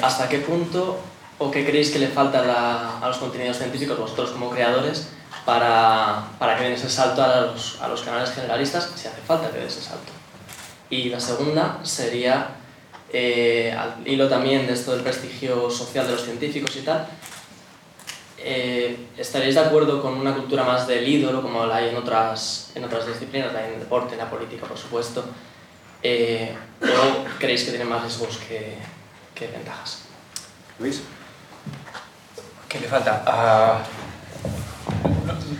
¿Hasta qué punto o qué creéis que le falta a los contenidos científicos, vosotros como creadores, para, para que den ese salto a los, a los, canales generalistas, si hace falta que den ese salto. Y la segunda sería, eh, al hilo también de esto del prestigio social de los científicos y tal, eh, ¿estaréis de acuerdo con una cultura más del ídolo, como la hay en otras, en otras disciplinas, la hay en el deporte, en la política, por supuesto? Eh, ¿O creéis que tiene más riesgos que, que ventajas? Luis. ¿Qué le falta? Ah,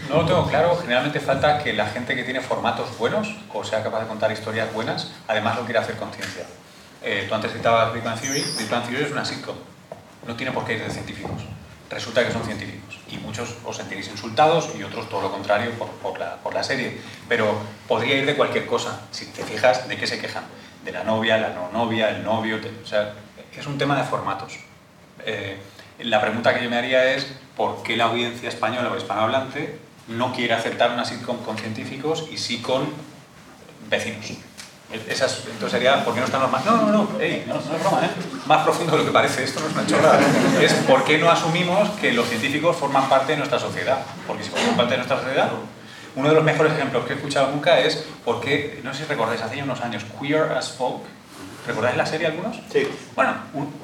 no, lo tengo claro. Generalmente falta que la gente que tiene formatos buenos o sea capaz de contar historias buenas, además lo quiera hacer con ciencia. Eh, tú antes citabas Big Bang Theory. Big Bang Theory es una sitcom. No tiene por qué ir de científicos. Resulta que son científicos. Y muchos os sentiréis insultados y otros todo lo contrario por, por, la, por la serie. Pero podría ir de cualquier cosa. Si te fijas, ¿de qué se quejan? De la novia, la no novia, el novio. o sea, es un tema de formatos. Eh, la pregunta que yo me haría es ¿por qué la audiencia española o hispanohablante no quiere aceptar una sitcom con científicos y sí con vecinos? Entonces sería, ¿por qué no están los más? No, no, no, no, es broma, ¿eh? Más profundo de lo que parece, esto no es una chorrada. Es ¿por qué no asumimos que los científicos forman parte de nuestra sociedad? Porque si forman parte de nuestra sociedad, uno de los mejores ejemplos que he escuchado nunca es porque, no sé si recordáis, hace unos años, Queer as Folk, ¿Recordáis la serie algunos? Sí. Bueno,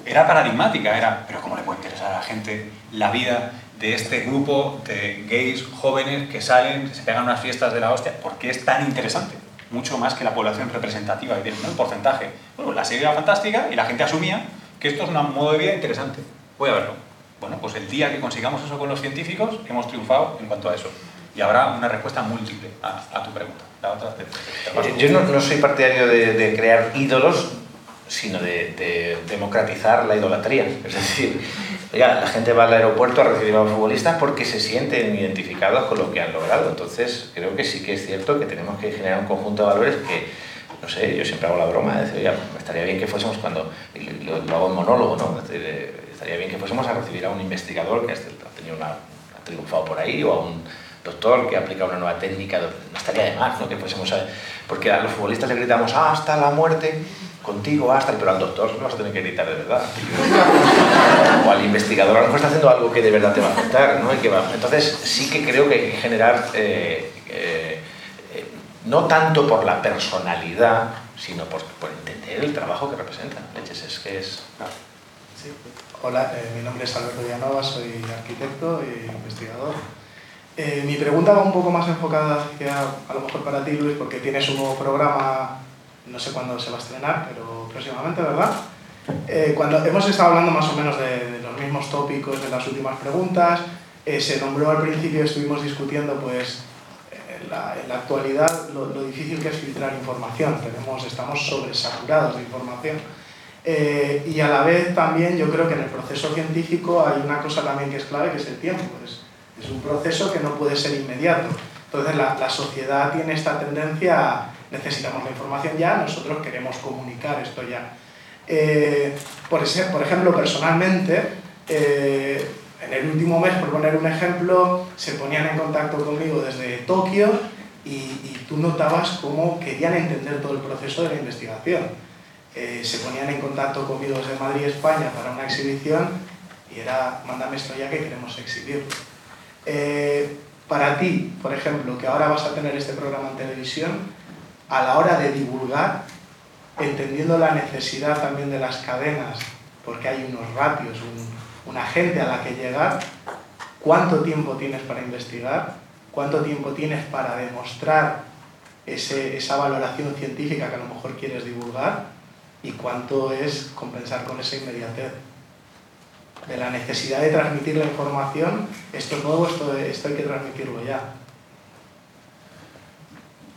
era paradigmática, era, pero ¿cómo le puede interesar a la gente la vida de este grupo de gays jóvenes que salen, se pegan unas fiestas de la hostia? ¿Por qué es tan interesante? Mucho más que la población representativa que tiene, ¿no? El porcentaje. Bueno, la serie era fantástica y la gente asumía que esto es un modo de vida interesante. Voy a verlo. Bueno, pues el día que consigamos eso con los científicos, hemos triunfado en cuanto a eso. Y habrá una respuesta múltiple a, tu pregunta. Yo no, no, soy partidario de, de crear ídolos sino de, democratizar la idolatría. Es decir, la gente va al aeropuerto a recibir a los futbolistas porque se sienten identificados con lo que han logrado. Entonces, creo que sí que es cierto que tenemos que generar un conjunto de valores que, no sé, yo siempre hago la broma, de decir, oye, estaría bien que fuésemos cuando, lo, hago en monólogo, ¿no? Eh, estaría bien que fuésemos a recibir a un investigador que ha tenido una, ha triunfado por ahí o a un doctor que ha aplicado una nueva técnica, no estaría de más, ¿no? Que fuésemos a, porque a los futbolistas le gritamos hasta la muerte contigo hasta, pero al doctor no vas a tener que gritar de verdad. o al investigador a lo mejor está haciendo algo que de verdad te va a afectar. ¿no? que Entonces sí que creo que hay que generar, eh, eh, eh, no tanto por la personalidad, sino por, por, entender el trabajo que representan. es que es... Hola, mi nombre es Alberto Villanova, soy arquitecto e investigador. mi pregunta va un poco más enfocada hacia, a lo mejor para ti, Luis, porque tienes un nuevo programa no sé cuándo se va a estrenar, pero próximamente, ¿verdad? Eh, cuando hemos estado hablando más o menos de, los mismos tópicos de las últimas preguntas, eh, se nombró al principio, estuvimos discutiendo pues en la, actualidad lo, lo, difícil que es filtrar información, Tenemos, estamos sobresaturados de información. Eh, y a la vez también yo creo que en el proceso científico hay una cosa también que es clave, que es el tiempo. Es, es un proceso que no puede ser inmediato. Entonces la, la sociedad tiene esta tendencia a necesitamos la información ya, nosotros queremos comunicar esto ya. Eh, por, ese, por ejemplo, personalmente, eh, en el último mes, por poner un ejemplo, se ponían en contacto conmigo desde Tokio y, y tú notabas cómo querían entender todo el proceso de la investigación. Eh, se ponían en contacto conmigo desde Madrid, España, para una exhibición y era, mándame esto ya que queremos exhibir. para ti, por ejemplo, que ahora vas a tener este programa en televisión, a la hora de divulgar, entendiendo la necesidad también de las cadenas, porque hay unos ratios, una gente a la que llegar, cuánto tiempo tienes para investigar, cuánto tiempo tienes para demostrar esa valoración científica que a lo mejor quieres divulgar y cuánto es compensar con esa inmediatez. De la necesidad de transmitir la información, esto es nuevo, esto, esto hay que transmitirlo ya.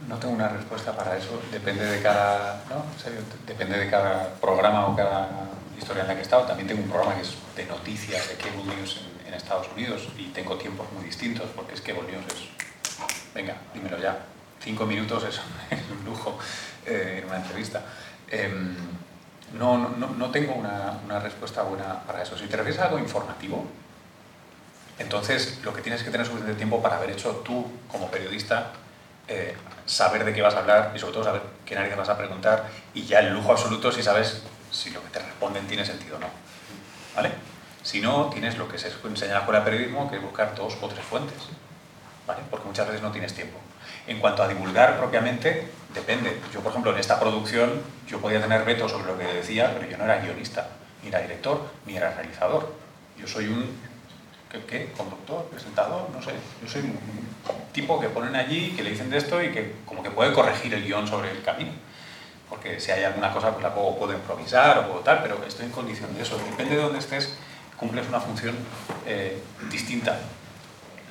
No tengo una respuesta para eso, depende de cada, ¿no? depende de cada programa o cada historia en la que he estado. También tengo un programa que es de noticias de Cable News en, Estados Unidos y tengo tiempos muy distintos porque es Cable News es, venga, dímelo ya, cinco minutos es, un lujo eh, en una entrevista. Em, no, no, no, tengo una, una, respuesta buena para eso. Si te refieres a algo informativo, entonces lo que tienes que tener suficiente tiempo para haber hecho tú como periodista eh, saber de qué vas a hablar y sobre todo saber qué narices vas a preguntar y ya el lujo absoluto si sabes si lo que te responden tiene sentido o no. ¿Vale? Si no, tienes lo que se enseña en la escuela de periodismo, que es buscar dos o tres fuentes. ¿Vale? Porque muchas veces no tienes tiempo. En cuanto a divulgar propiamente, depende. Yo, por ejemplo, en esta producción, yo podía tener veto sobre lo que decía, pero yo no era guionista, ni era director, ni era realizador. Yo soy un ¿qué? ¿Conductor? ¿Presentador? No sé. Yo soy un tipo que ponen allí, que le dicen de esto y que como que puede corregir el guion sobre el camino. Porque si hay alguna cosa, pues la puedo, puedo improvisar o puedo tal, pero estoy en condición de eso. Depende de dónde estés, cumples una función eh, distinta.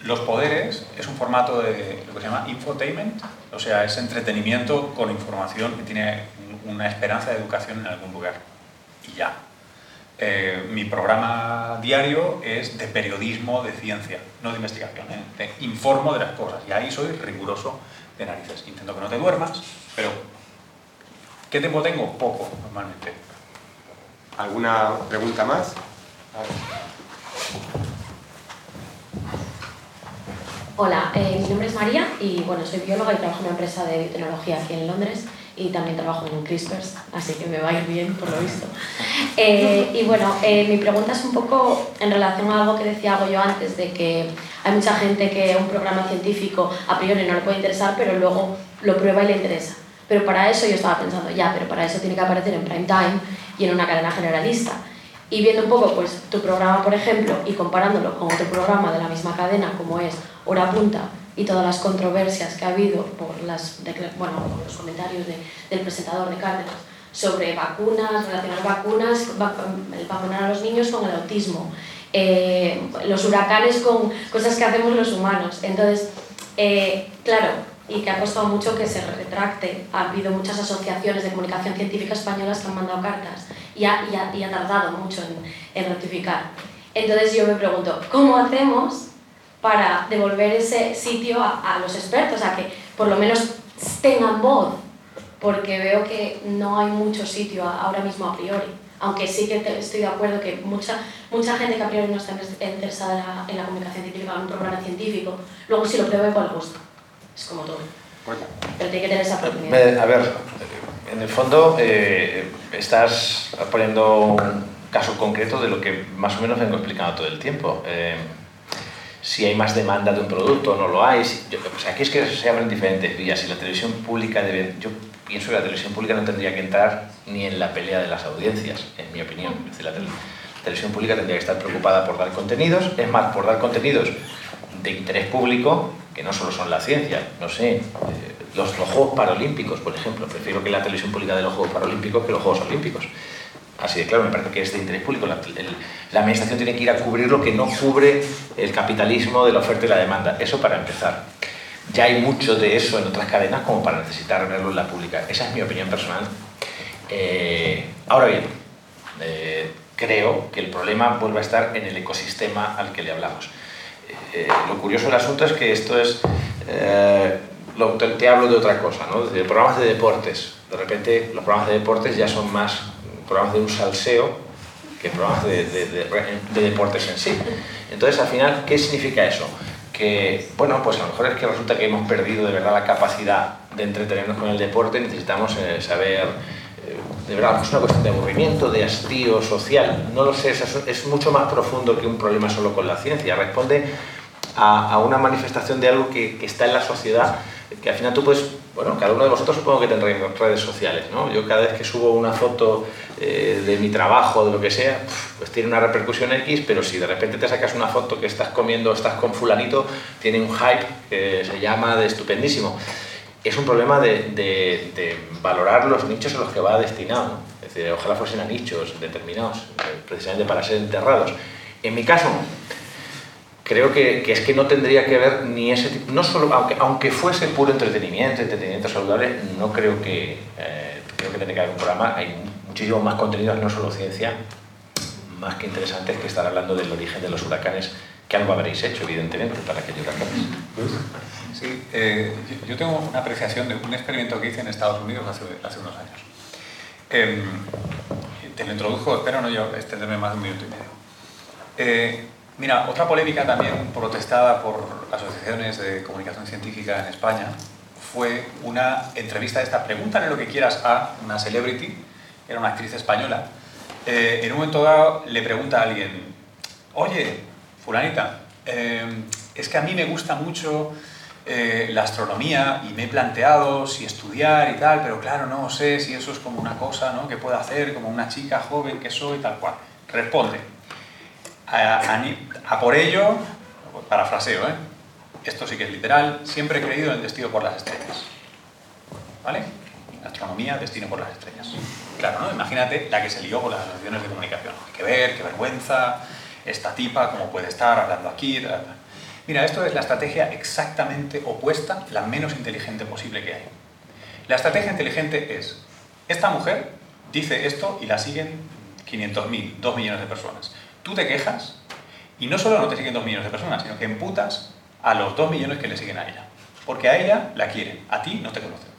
Los poderes es un formato de lo que se llama infotainment, o sea, es entretenimiento con información que tiene una esperanza de educación en algún lugar. Y ya, eh, mi programa diario es de periodismo de ciencia, no de investigación, ¿eh? de informo de las cosas. Y ahí soy riguroso de narices. Intento que no te duermas, pero ¿qué tiempo tengo? Poco, normalmente. ¿Alguna pregunta más? Hola, eh, mi nombre es María y bueno, soy bióloga y trabajo en una empresa de biotecnología aquí en Londres y también trabajo en CRISPR, así que me va a ir bien por lo visto. Eh, y bueno, eh, mi pregunta es un poco en relación a algo que decía algo yo antes, de que hay mucha gente que un programa científico a priori no le puede interesar, pero luego lo prueba y le interesa. Pero para eso yo estaba pensando, ya, pero para eso tiene que aparecer en prime time y en una cadena generalista. Y viendo un poco pues, tu programa, por ejemplo, y comparándolo con otro programa de la misma cadena como es Hora Punta y todas las controversias que ha habido por, las, bueno, los comentarios del presentador de Cárdenas sobre vacunas, relacionar vacunas, vacunar a los niños con el autismo, eh, los huracanes con cosas que hacemos los humanos. Entonces, eh, claro, y que ha costado mucho que se retracte. Ha habido muchas asociaciones de comunicación científica españolas que han mandado cartas y ha, y ha, tardado mucho en, en rectificar. Entonces yo me pregunto, ¿cómo hacemos para devolver ese sitio a, a, los expertos, a que por lo menos tengan voz? Porque veo que no hay mucho sitio ahora mismo a priori. Aunque sí que estoy de acuerdo que mucha, mucha gente que a priori no está interesada en la, comunicación científica, en un programa científico, luego si lo pruebe, pues le gusta. Es como todo. Pero tiene que tener esa oportunidad. A ver, en el fondo eh, estás poniendo un caso concreto de lo que más o menos vengo explicando todo el tiempo. Eh, si hay más demanda de un producto o no lo hay. o sea, aquí es que se abren diferentes vías. Si la televisión pública debe... Yo pienso que la televisión pública no tendría que entrar ni en la pelea de las audiencias, en mi opinión. la, televisión pública tendría que estar preocupada por dar contenidos, es más, por dar contenidos de interés público, que no solo son la ciencia, no sé, eh, los, Juegos Paralímpicos, por ejemplo. Prefiero que la televisión pública de los Juegos Paralímpicos que los Juegos Olímpicos. Así de claro, me parece que es de interés público. La, la, administración tiene que ir a cubrir lo que no cubre el capitalismo de la oferta y la demanda. Eso para empezar. Ya hay mucho de eso en otras cadenas como para necesitar verlo en la pública. Esa es mi opinión personal. Eh, ahora bien, eh, creo que el problema vuelve a estar en el ecosistema al que le hablamos. Eh, lo curioso del asunto es que esto es... Lo, te, hablo de otra cosa, ¿no? de programas de deportes. De repente los programas de deportes ya son más programas de un salseo que programas de, de, de deportes en sí. Entonces, al final, ¿qué significa eso? que, bueno, pues a lo mejor es que resulta que hemos perdido de verdad la capacidad de entretenernos con el deporte, necesitamos eh, saber, eh, de verdad, es una cuestión de aburrimiento, de hastío social, no lo sé, es, mucho más profundo que un problema solo con la ciencia, responde a, una manifestación de algo que, que está en la sociedad, que al final tú puedes bueno, cada uno de vosotros supongo que tendréis redes sociales, ¿no? Yo cada vez que subo una foto eh, de mi trabajo, de lo que sea, pues tiene una repercusión X, pero si de repente te sacas una foto que estás comiendo, estás con fulanito, tiene un hype que se llama de estupendísimo. Es un problema de, de, valorar los nichos a los que va destinado, es decir, ojalá fuesen a nichos determinados, eh, precisamente para ser enterrados. En mi caso, creo que, que, es que no tendría que ver ni ese tipo, no solo, aunque, aunque fuese puro entretenimiento, entretenimiento saludable, no creo que, eh, creo que tiene que haber un programa, hay muchísimos más contenidos, no solo ciencia, más que interesantes que estar hablando del origen de los huracanes, que algo habréis hecho, evidentemente, para que huracanes. Sí, eh, yo tengo una apreciación de un experimento que hice en Estados Unidos hace, hace unos años. Eh, te lo introdujo, espero no yo extenderme más de un minuto y medio. Mira, otra polémica también protestada por asociaciones de comunicación científica en España fue una entrevista de esta Pregúntale lo que quieras a una celebrity, era una actriz española. Eh, en un momento dado le pregunta a alguien, oye, fulanita, eh, es que a mí me gusta mucho eh, la astronomía y me he planteado si estudiar y tal, pero claro, no sé si eso es como una cosa ¿no? que puedo hacer como una chica joven que soy, tal cual. Responde, a, por ello, parafraseo, ¿eh? esto sí que es literal, siempre he creído en el destino por las estrellas. ¿Vale? Astronomía, destino por las estrellas. Claro, ¿no? Imagínate la que se lió con las asociaciones de comunicación. Hay que ver, qué vergüenza, esta tipa, cómo puede estar hablando aquí. Mira, esto es la estrategia exactamente opuesta, la menos inteligente posible que hay. La estrategia inteligente es, esta mujer dice esto y la siguen 500.000, 2 millones de personas tú te quejas y no solo no te siguen dos millones de personas, sino que emputas a los dos millones que le siguen a ella. Porque a ella la quieren, a ti no te conocen.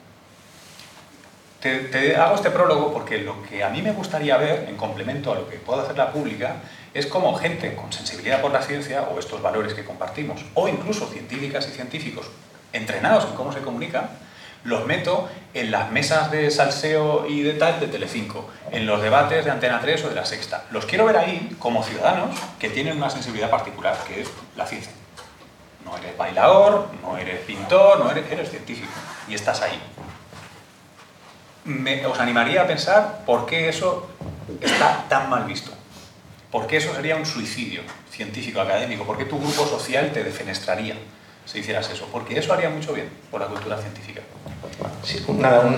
Te, hago este prólogo porque lo que a mí me gustaría ver, en complemento a lo que puedo hacer la pública, es como gente con sensibilidad por la ciencia o estos valores que compartimos, o incluso científicas y científicos entrenados en cómo se comunica, los meto en las mesas de salseo y de tal de Telecinco, en los debates de Antena 3 o de La Sexta. Los quiero ver ahí como ciudadanos que tienen una sensibilidad particular, que es la ciencia. No eres bailador, no eres pintor, no eres, científico y estás ahí. me, os animaría a pensar por qué eso está tan mal visto. ¿Por qué eso sería un suicidio científico, académico? ¿Por qué tu grupo social te defenestraría si hicieras eso? Porque eso haría mucho bien por la cultura científica. Sí, nada,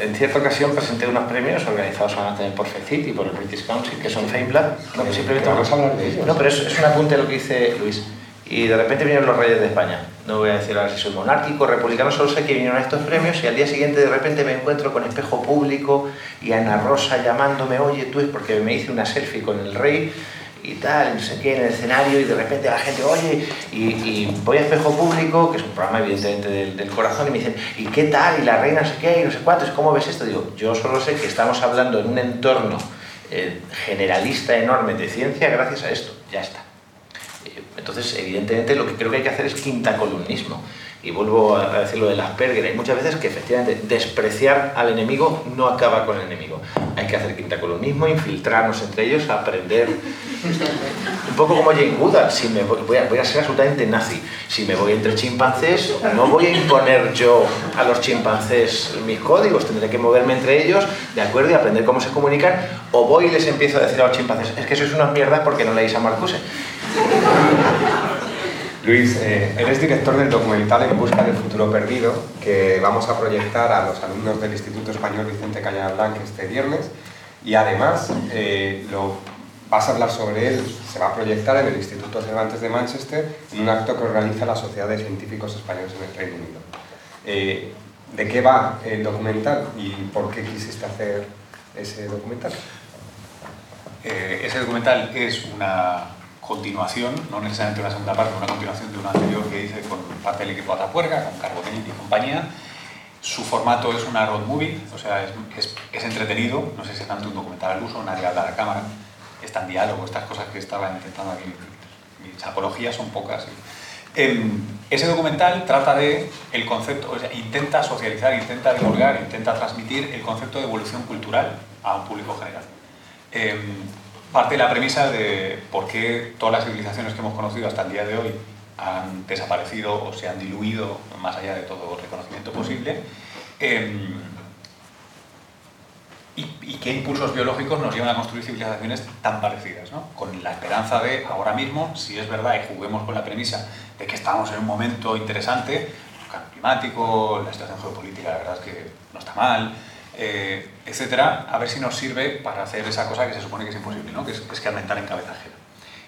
en cierta ocasión presenté unos premios organizados también por FECIT y por el British Council, que son FameLab. No, simplemente vamos a hablar de ellos. No, pero es, es un apunte lo que dice Luis. Y de repente vinieron los reyes de España. No voy a decir ahora si soy monárquico, republicano, solo sé que vinieron a estos premios y al día siguiente de repente me encuentro con espejo público y Ana Rosa llamándome, oye, tú es porque me hice una selfie con el rey y tal, no sé qué, en el escenario y de repente la gente, oye, y, voy a espejo público, que es un programa evidentemente del, corazón, y me dicen, ¿y qué tal? Y la reina no sé qué, y no sé cuánto, ¿cómo ves esto? Digo, yo solo sé que estamos hablando en un entorno eh, generalista enorme de ciencia gracias a esto, ya está. Entonces, evidentemente, lo que creo que hay que hacer es quinta columnismo. Y vuelvo a decir lo de las Asperger. Hay muchas veces que efectivamente despreciar al enemigo no acaba con el enemigo. Hay que hacer quinta columnismo, infiltrarnos entre ellos, aprender. Un poco como Jane Goodall, si me voy, a, voy a ser absolutamente nazi. Si me voy entre chimpancés, no voy a imponer yo a los chimpancés mis códigos, tendré que moverme entre ellos, de acuerdo, y aprender cómo se comunican. O voy y les empiezo a decir a los chimpancés, es que sois unas mierdas porque no leéis a Marcuse. Luis, eh, eres director del documental En Busca del Futuro Perdido, que vamos a proyectar a los alumnos del Instituto Español Vicente Cañada Blanc este viernes. Y además, eh, lo, vas a hablar sobre él, se va a proyectar en el Instituto Cervantes de Manchester, en un acto que organiza la Sociedad de Científicos Españoles en el Reino Unido. Eh, ¿De qué va el documental y por qué quisiste hacer ese documental? ese documental es una continuación, no necesariamente una segunda parte, una continuación de una anterior que hice con parte del equipo Atapuerca, con Carbonell y compañía. Su formato es una road movie, o sea, es, es, entretenido, no sé si es tanto un documental al uso, nadie habla a la cámara, está en diálogo, estas cosas que estaba intentando aquí, mis apologías son pocas. Em, ese documental trata de el concepto, o sea, intenta socializar, intenta divulgar, intenta transmitir el concepto de evolución cultural a un público general. Em, parte de la premisa de por qué todas las civilizaciones que hemos conocido hasta el día de hoy han desaparecido o se han diluido más allá de todo reconocimiento posible em, y, qué impulsos biológicos nos llevan a construir civilizaciones tan parecidas, ¿no? con la esperanza de ahora mismo, si es verdad y juguemos con la premisa de que estamos en un momento interesante, el cambio climático, la situación geopolítica la verdad es que no está mal, eh, etcétera, a ver si nos sirve para hacer esa cosa que se supone que es imposible, ¿no? que, es, que es en cabeza ajena.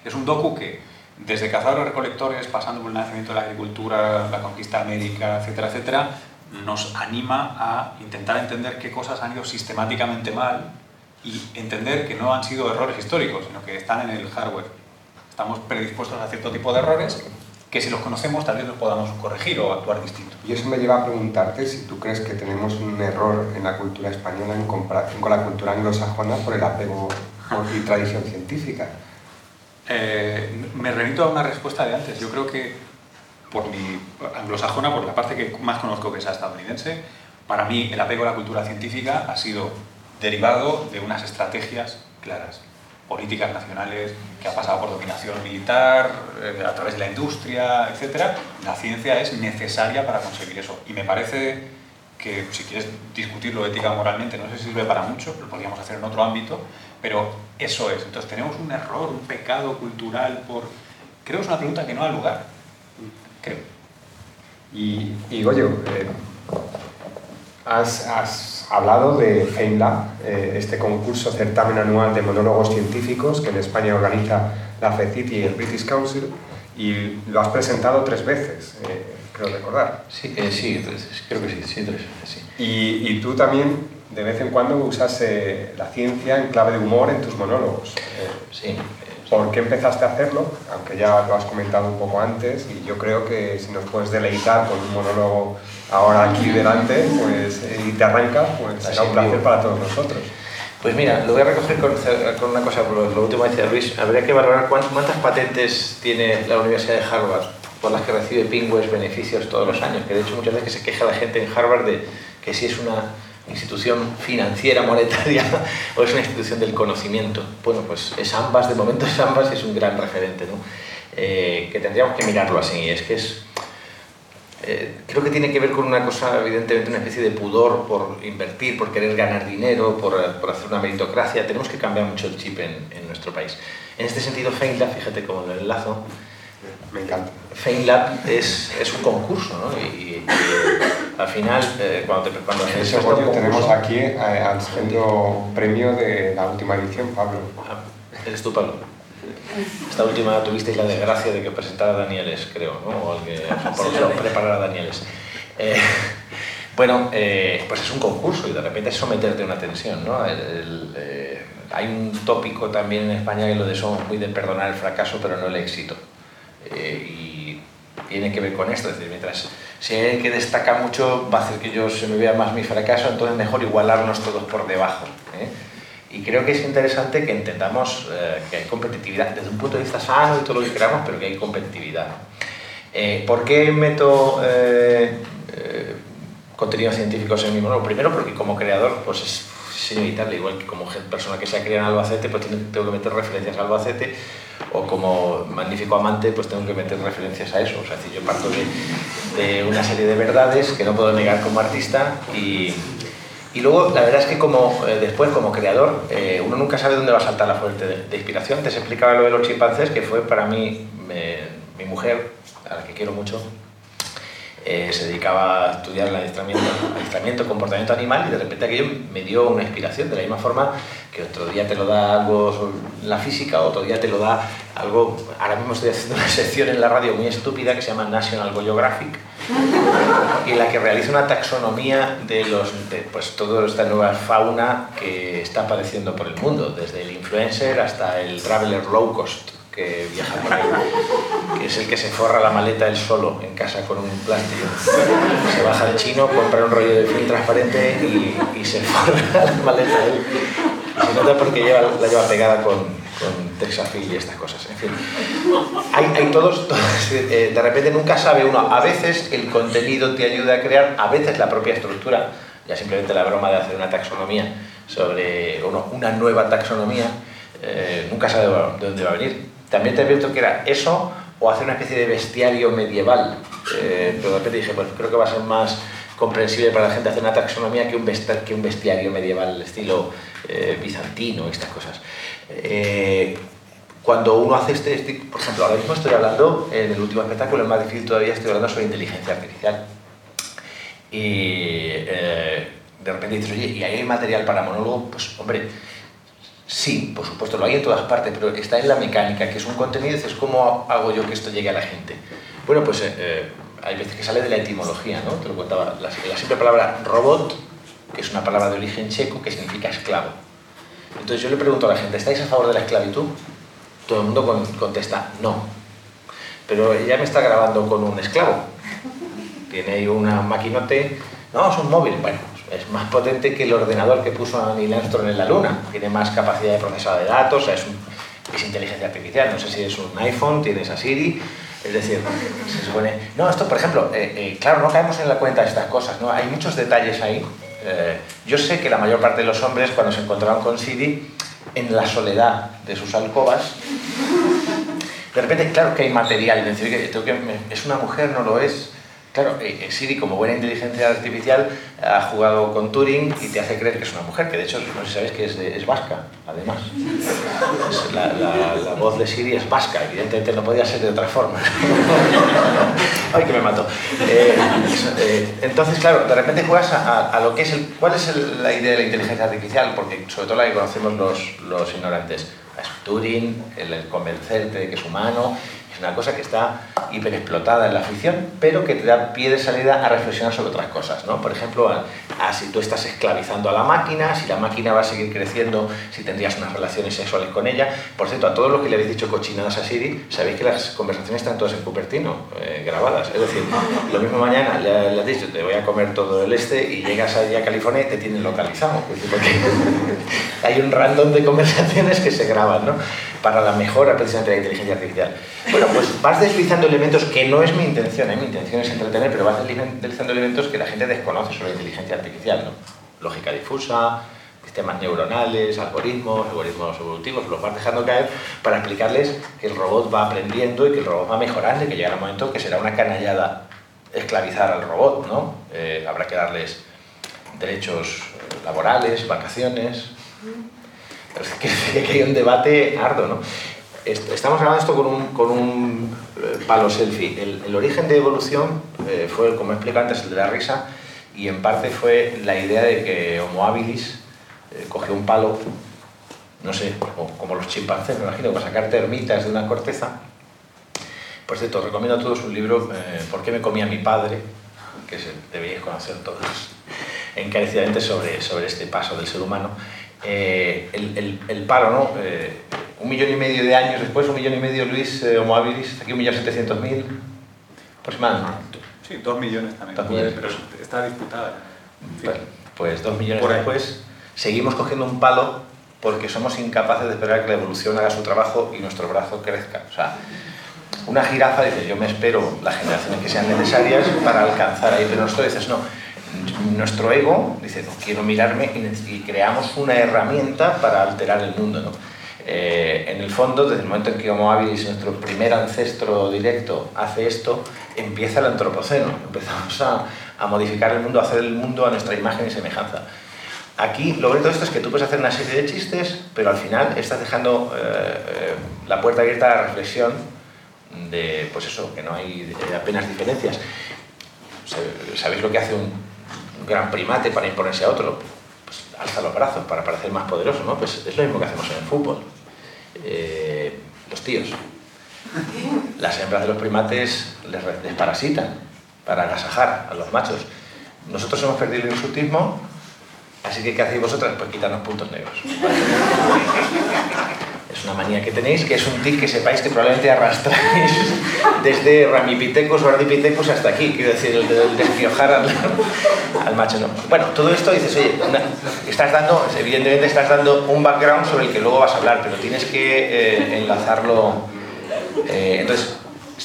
Es un docu que, desde cazadores recolectores, pasando por el nacimiento de la agricultura, la conquista américa, etcétera, etcétera, nos anima a intentar entender qué cosas han ido sistemáticamente mal y entender que no han sido errores históricos, sino que están en el hardware. Estamos predispuestos a cierto tipo de errores que si los conocemos tal vez los podamos corregir o actuar distinto. Y eso me lleva a preguntarte si tú crees que tenemos un error en la cultura española en comparación con la cultura anglosajona por el apego y tradición científica. Eh, me remito a una respuesta de antes. Yo creo que por mi anglosajona, por la parte que más conozco que es estadounidense, para mí el apego a la cultura científica ha sido derivado de unas estrategias claras políticas nacionales que ha pasado por dominación militar, eh, a través de la industria, etc. La ciencia es necesaria para conseguir eso. Y me parece que, si quieres discutirlo ética moralmente, no sé si sirve para mucho, lo podríamos hacer en otro ámbito, pero eso es. Entonces tenemos un error, un pecado cultural por... Creo que es una pregunta que no ha lugar. Y, y Goyo, eh, has, has hablado de FameLab, eh, este concurso certamen anual de monólogos científicos que en España organiza la FECIT y el British Council, y lo has presentado tres veces, eh, creo recordar. Sí, eh, sí, creo que sí, sí, tres veces, sí. Y, y, tú también de vez en cuando usas la ciencia en clave de humor en tus monólogos. sí. ¿Por qué empezaste a hacerlo? Aunque ya lo has comentado un poco antes, y yo creo que si nos puedes deleitar con un monólogo ahora aquí delante pues, y te arranca, pues será un placer para todos nosotros. Pues mira, lo voy a recoger con, con una cosa, lo, lo, último que decía Luis, habría que valorar cuántas, patentes tiene la Universidad de Harvard por las que recibe Pingües beneficios todos los años, que de hecho muchas veces se queja la gente en Harvard de que si es una institución financiera, monetaria, o es una institución del conocimiento. Bueno, pues es ambas, de momento es ambas y es un gran referente, ¿no? Eh, que tendríamos que mirarlo así, es que es eh, creo que tiene que ver con una cosa, evidentemente, una especie de pudor por invertir, por querer ganar dinero, por, por hacer una meritocracia. Tenemos que cambiar mucho el chip en, nuestro país. En este sentido, FameLab, fíjate cómo lo enlazo. Me encanta. FameLab es, es un concurso, ¿no? Y, y, al final, eh, cuando, te, cuando de hecho, bueno, tenemos aquí eh, al segundo premio de la última edición, Pablo. Ah, eres tú, Pablo. Esta última tuvisteis la desgracia de que presentara Danieles, creo, ¿no? O al que, por preparara Danieles. Eh, bueno, eh, pues es un concurso y de repente es someterte a una tensión, ¿no? El, el, eh, hay un tópico también en España que lo de somos muy de perdonar el fracaso, pero no el éxito. Tiene que ver con esto, es decir, mientras hay alguien que destaca mucho va a hacer que yo se me vea más mi fracaso, entonces mejor igualarnos todos por debajo. ¿eh? Y creo que es interesante que entendamos eh, que hay competitividad desde un punto de vista sano y todo lo que queramos, pero que hay competitividad. Eh, ¿Por qué meto eh, eh, contenidos científicos en mi monólogo? Primero porque como creador pues es, es inevitable, igual que como persona que se ha criado en Albacete, pues tengo que meter referencias a Albacete, o como magnífico amante, pues tengo que meter referencias a eso. O sea, decir, yo parto de, de una serie de verdades que no puedo negar como artista y, y luego, la verdad es que como, eh, después, como creador, eh, uno nunca sabe dónde va a saltar la fuente de, de inspiración. Te explicaba lo de los chimpancés, que fue para mí, me, mi mujer, a la que quiero mucho, eh, se dedicaba a estudiar el adiestramiento, adiestramiento, comportamiento animal y de repente aquello me dio una inspiración de la misma forma que otro día te lo da algo la física, otro día te lo da algo... Ahora mismo estoy haciendo una sección en la radio muy estúpida que se llama National Geographic y la que realiza una taxonomía de, los, de pues, toda esta nueva fauna que está apareciendo por el mundo, desde el influencer hasta el traveler low cost que viaja por ahí, que es el que se forra la maleta él solo en casa con un plástico. Se baja al chino, compra un rollo de film transparente y, se forra la maleta él. Se nota porque lleva, la lleva pegada con, con Texafil y estas cosas. En fin, hay, todos, eh, de repente nunca sabe uno, a veces el contenido te ayuda a crear, a veces la propia estructura, ya simplemente la broma de hacer una taxonomía sobre uno, una nueva taxonomía, eh, nunca sabe de dónde va a venir. También te advierto que era eso o hacer una especie de bestiario medieval. Eh, pero de repente dije, pues creo que va a ser más comprensible para la gente hacer una taxonomía que un, bestiario, que un bestiario medieval, estilo eh, bizantino, estas cosas. Eh, cuando uno hace este, este, por ejemplo, ahora mismo estoy hablando, en el último espectáculo, el más difícil todavía, estoy hablando sobre inteligencia artificial. Y eh, de repente dices, oye, ¿y hay material para monólogo? Pues, hombre, Sí, por supuesto, lo hay en todas partes, pero está en la mecánica, que es un contenido, y dices, ¿cómo hago yo que esto llegue a la gente? Bueno, pues eh, hay veces que sale de la etimología, ¿no? Te lo contaba, la, la simple palabra robot, que es una palabra de origen checo que significa esclavo. Entonces yo le pregunto a la gente, ¿estáis a favor de la esclavitud? Todo el mundo con, contesta, no. Pero ella me está grabando con un esclavo. Tiene ahí una maquinote, no, es un móvil, bueno, es más potente que el ordenador que puso a Neil Armstrong en la Luna. Tiene más capacidad de procesado de datos, es, un, inteligencia artificial. No sé si es un iPhone, tienes a Siri. Es decir, se supone... No, esto, por ejemplo, eh, eh, claro, no caemos en la cuenta de estas cosas, ¿no? Hay muchos detalles ahí. Eh, yo sé que la mayor parte de los hombres, cuando se encontraban con Siri, en la soledad de sus alcobas, de repente, claro que hay material, decir, que es una mujer, no lo es, Claro, eh, Siri, como buena inteligencia artificial, ha jugado con Turing y te hace creer que es una mujer, que de hecho, no sé si sabéis que es, vasca, además. La, voz de Siri es vasca, evidentemente no podía ser de otra forma. Ay, que me mató. Eh, eh, entonces, claro, de repente juegas a, lo que es el... ¿Cuál es la idea de la inteligencia artificial? Porque sobre todo la que conocemos los, ignorantes. Es Turing, el convencerte de que es humano, una cosa que está hiperexplotada en la ficción, pero que te da pie de salida a reflexionar sobre otras cosas, ¿no? Por ejemplo, a, a si tú estás esclavizando a la máquina, si la máquina va a seguir creciendo, si tendrías unas relaciones sexuales con ella. Por cierto, a todos los que le habéis dicho cochinadas a Siri, sabéis que las conversaciones están todas en Cupertino, eh, grabadas. Es decir, lo mismo mañana le, le, has dicho, te voy a comer todo el este y llegas allá a California y te tienen localizado. Porque hay un random de conversaciones que se graban, ¿no? Para la mejora precisamente de la inteligencia artificial. Bueno, pues vas deslizando elementos que no es mi intención, ¿eh? mi intención es entretener, pero vas deslizando elementos que la gente desconoce sobre inteligencia artificial, ¿no? Lógica difusa, sistemas neuronales, algoritmos, algoritmos evolutivos, los vas dejando caer para explicarles que el robot va aprendiendo y que el robot va mejorando y que llegará un momento que será una canallada esclavizar al robot, ¿no? Eh, habrá que darles derechos laborales, vacaciones. que, hay un debate arduo, ¿no? Estamos hablando esto con un, eh, palo selfie. El, origen de evolución eh, fue, como explico antes, el de la risa, y en parte fue la idea de que Homo habilis eh, cogió un palo, no sé, como, los chimpancés, me imagino, para sacar termitas de una corteza. Por cierto, recomiendo a todos un libro, ¿Por qué me comía mi padre? que se, debéis conocer todos encarecidamente sobre, sobre este paso del ser humano. el, el, palo, ¿no? Un millón y medio de años después, un millón y medio Luis eh, Homo habilis, aquí un millón setecientos mil aproximadamente. Sí, dos millones también, pero está disputada. pues dos millones después seguimos cogiendo un palo porque somos incapaces de esperar que la evolución haga su trabajo y nuestro brazo crezca. O sea, una jirafa dice, yo me espero las generaciones que sean necesarias para alcanzar ahí, pero nosotros dices, no, nuestro ego dice, no quiero mirarme y creamos una herramienta para alterar el mundo. ¿no? Eh, en el fondo, desde el momento en que Homo habilis, nuestro primer ancestro directo, hace esto, empieza el antropoceno. Empezamos a, a, modificar el mundo, a hacer el mundo a nuestra imagen y semejanza. Aquí lo bonito de esto es que tú puedes hacer una serie de chistes, pero al final estás dejando eh, eh, la puerta abierta a la reflexión de, pues eso, que no hay apenas diferencias. ¿Sabéis lo que hace un gran primate para imponerse a otro? Pues alza los brazos para parecer más poderoso, ¿no? Pues es lo mismo que hacemos en el fútbol eh, los tíos. Las hembras de los primates les, desparasitan para agasajar a los machos. Nosotros hemos perdido el insultismo, así que ¿qué hacéis vosotras? Pues quitarnos puntos negros. Es una manía que tenéis, que es un tic que sepáis que probablemente arrastráis desde Ramipithecus o Ardipithecus hasta aquí, quiero decir, el de despiojar al, al, macho. No. Bueno, todo esto dices, oye, estás dando, evidentemente estás dando un background sobre el que luego vas a hablar, pero tienes que eh, enlazarlo. Eh, entonces,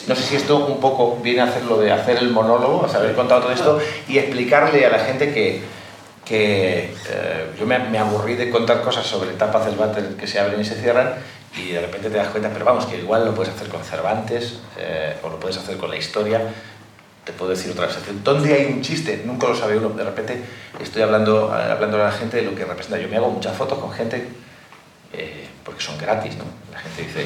no sé si esto un poco viene a hacer lo de hacer el monólogo, o sea, haber contado todo esto y explicarle a la gente que que eh, yo me, aburrí de contar cosas sobre tapas del váter que se abren y se cierran y de repente te das cuenta, pero vamos, que igual lo puedes hacer con Cervantes eh, o lo puedes hacer con la historia. Te puedo decir otra vez, ¿dónde hay un chiste? Nunca lo sabe uno. De repente estoy hablando, hablando a la gente de lo que representa. Yo me hago muchas fotos con gente eh, porque son gratis, ¿no? La gente dice,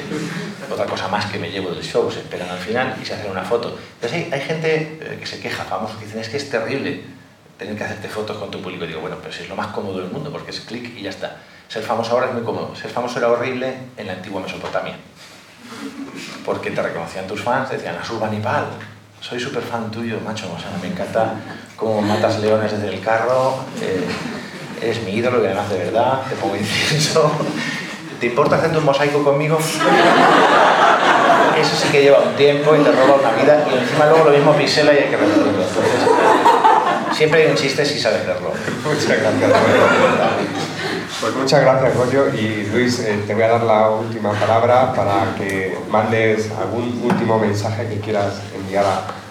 otra cosa más que me llevo del show, se esperan al final y se hacen una foto. Entonces hay, hay gente que se queja, famosos, que dicen, es que es terrible tener que hacerte fotos con tu público. Y digo, bueno, pero si es lo más cómodo del mundo, porque es clic y ya está. Ser famoso ahora es muy cómodo. Ser famoso era horrible en la antigua Mesopotamia. Porque te reconocían tus fans, decían, Asurbanipal, soy súper fan tuyo, macho, o sea, me encanta cómo matas leones desde el carro, eh, eres mi ídolo y además de verdad, te pongo incienso. ¿Te importa hacerte un mosaico conmigo? Eso sí que lleva un tiempo y te roba una vida y encima luego lo mismo pisela y hay que. Entonces, Siempre hay un chiste si sabes hacerlo. Muchas gracias. Pues muchas gracias, Goyo. Y Luis, eh, te voy a dar la última palabra para que mandes algún último mensaje que quieras enviar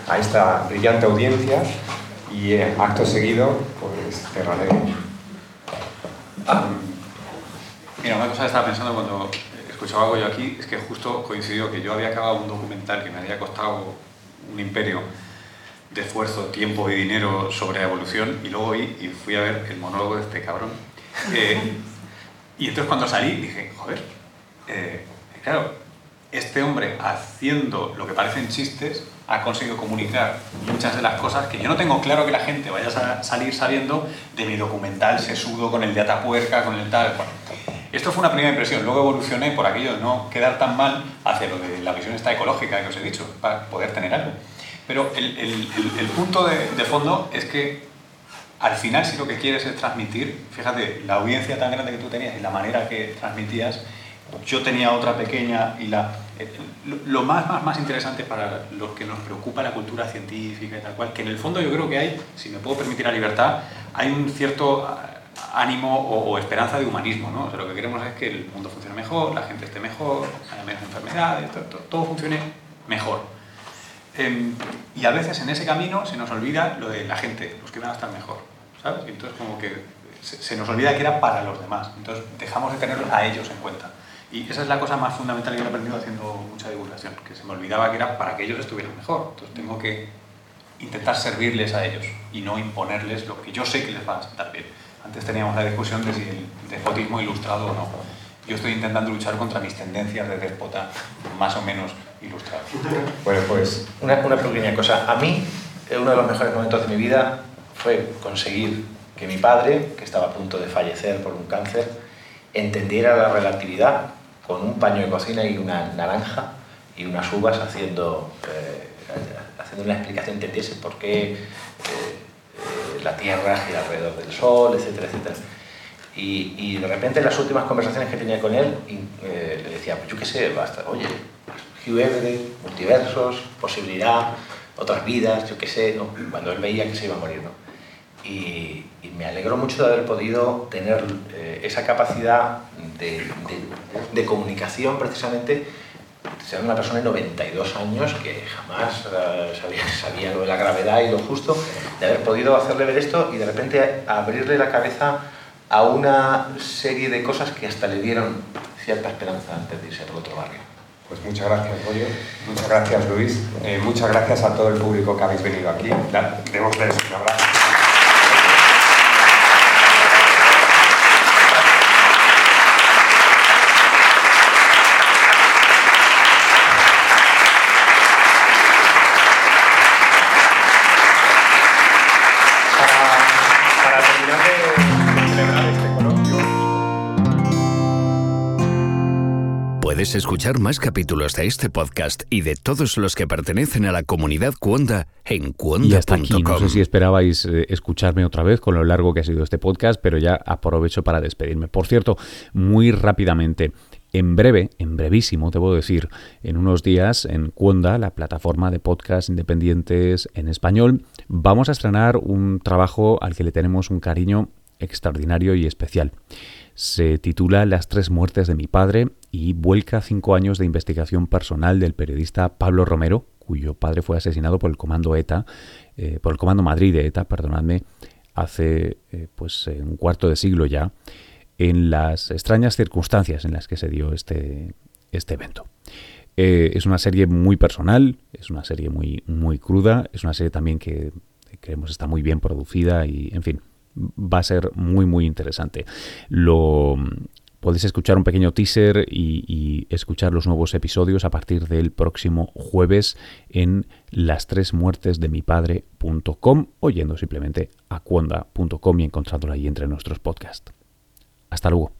a, esta brillante audiencia. Y eh, acto seguido, pues cerraré. Ah, mira, una cosa que estaba pensando cuando escuchaba a Goyo aquí es que justo coincidió que yo había acabado un documental que me había costado un imperio de esfuerzo, tiempo y dinero sobre la evolución y luego y fui a ver el monólogo de este cabrón. Eh, y entonces cuando salí dije, joder, eh, claro, este hombre haciendo lo que parecen chistes ha conseguido comunicar muchas de las cosas que yo no tengo claro que la gente vaya a salir sabiendo de mi documental sesudo con el de Atapuerca, con el tal. esto fue una primera impresión, luego evolucioné por aquello de no quedar tan mal hacia lo de la visión esta ecológica que os he dicho, para poder tener algo. Pero el, el, el, punto de, de, fondo es que al final si lo que quieres es transmitir, fíjate, la audiencia tan grande que tú tenías y la manera que transmitías, yo tenía otra pequeña y la, eh, lo más, más, más interesante para los que nos preocupa la cultura científica y tal cual, que en el fondo yo creo que hay, si me puedo permitir la libertad, hay un cierto ánimo o, esperanza de humanismo, ¿no? O sea, lo que queremos es que el mundo funcione mejor, la gente esté mejor, haya menos enfermedades, todo, todo funcione mejor. Em, y a veces en ese camino se nos olvida lo de la gente, los que van a estar mejor, ¿sabes? Y entonces como que se, nos olvida que era para los demás, entonces dejamos de tenerlos a ellos en cuenta. Y esa es la cosa más fundamental que he aprendido haciendo mucha divulgación, que se me olvidaba que era para que ellos estuvieran mejor. Entonces tengo que intentar servirles a ellos y no imponerles lo que yo sé que les va a sentar bien. Antes teníamos la discusión de si el despotismo ilustrado o no. Yo estoy intentando luchar contra mis tendencias de despota más o menos ilustrado. Bueno, pues una, pequeña cosa. A mí, eh, uno de los mejores momentos de mi vida fue conseguir que mi padre, que estaba a punto de fallecer por un cáncer, entendiera la relatividad con un paño de cocina y una naranja y unas uvas haciendo, eh, haciendo una explicación, entendiese por qué eh, la Tierra gira alrededor del Sol, etcétera, etcétera. Y, y, de repente en las últimas conversaciones que tenía con él, eh, le decía, pues yo qué sé, basta, oye, Hugh Everett, multiversos, posibilidad, otras vidas, yo qué sé, ¿no? cuando él veía que se iba a morir. ¿no? Y, y, me alegró mucho de haber podido tener eh, esa capacidad de, de, de comunicación precisamente ser una persona de 92 años que jamás uh, sabía, sabía, lo de la gravedad y lo justo, de haber podido hacerle ver esto y de repente abrirle la cabeza a una serie de cosas que hasta le dieron cierta esperanza antes de irse al otro barrio. Pues muchas gracias, Goyo. Muchas gracias, Luis. Eh, muchas gracias a todo el público que habéis venido aquí. Démosles un abrazo. Puedes escuchar más capítulos de este podcast y de todos los que pertenecen a la comunidad Cuonda en cuonda.com. Y hasta aquí, no sé si esperabais eh, escucharme otra vez con lo largo que ha sido este podcast, pero ya aprovecho para despedirme. Por cierto, muy rápidamente, en breve, en brevísimo, debo decir, en unos días en Cuonda, la plataforma de podcast independientes en español, vamos a estrenar un trabajo al que le tenemos un cariño extraordinario y especial. Se titula Las tres muertes de mi padre y vuelca cinco años de investigación personal del periodista Pablo Romero, cuyo padre fue asesinado por el comando ETA, eh, por el comando Madrid de ETA, perdonadme, hace eh, pues eh, un cuarto de siglo ya, en las extrañas circunstancias en las que se dio este, este evento. Es una serie muy personal, es una serie muy, muy cruda, es una serie también que creemos está muy bien producida y, en fin, va a ser muy muy interesante. Lo podéis escuchar un pequeño teaser y, escuchar los nuevos episodios a partir del próximo jueves en las tres muertes de mi padre.com o yendo simplemente a cuonda.com y encontrándolo ahí entre nuestros podcasts. Hasta luego.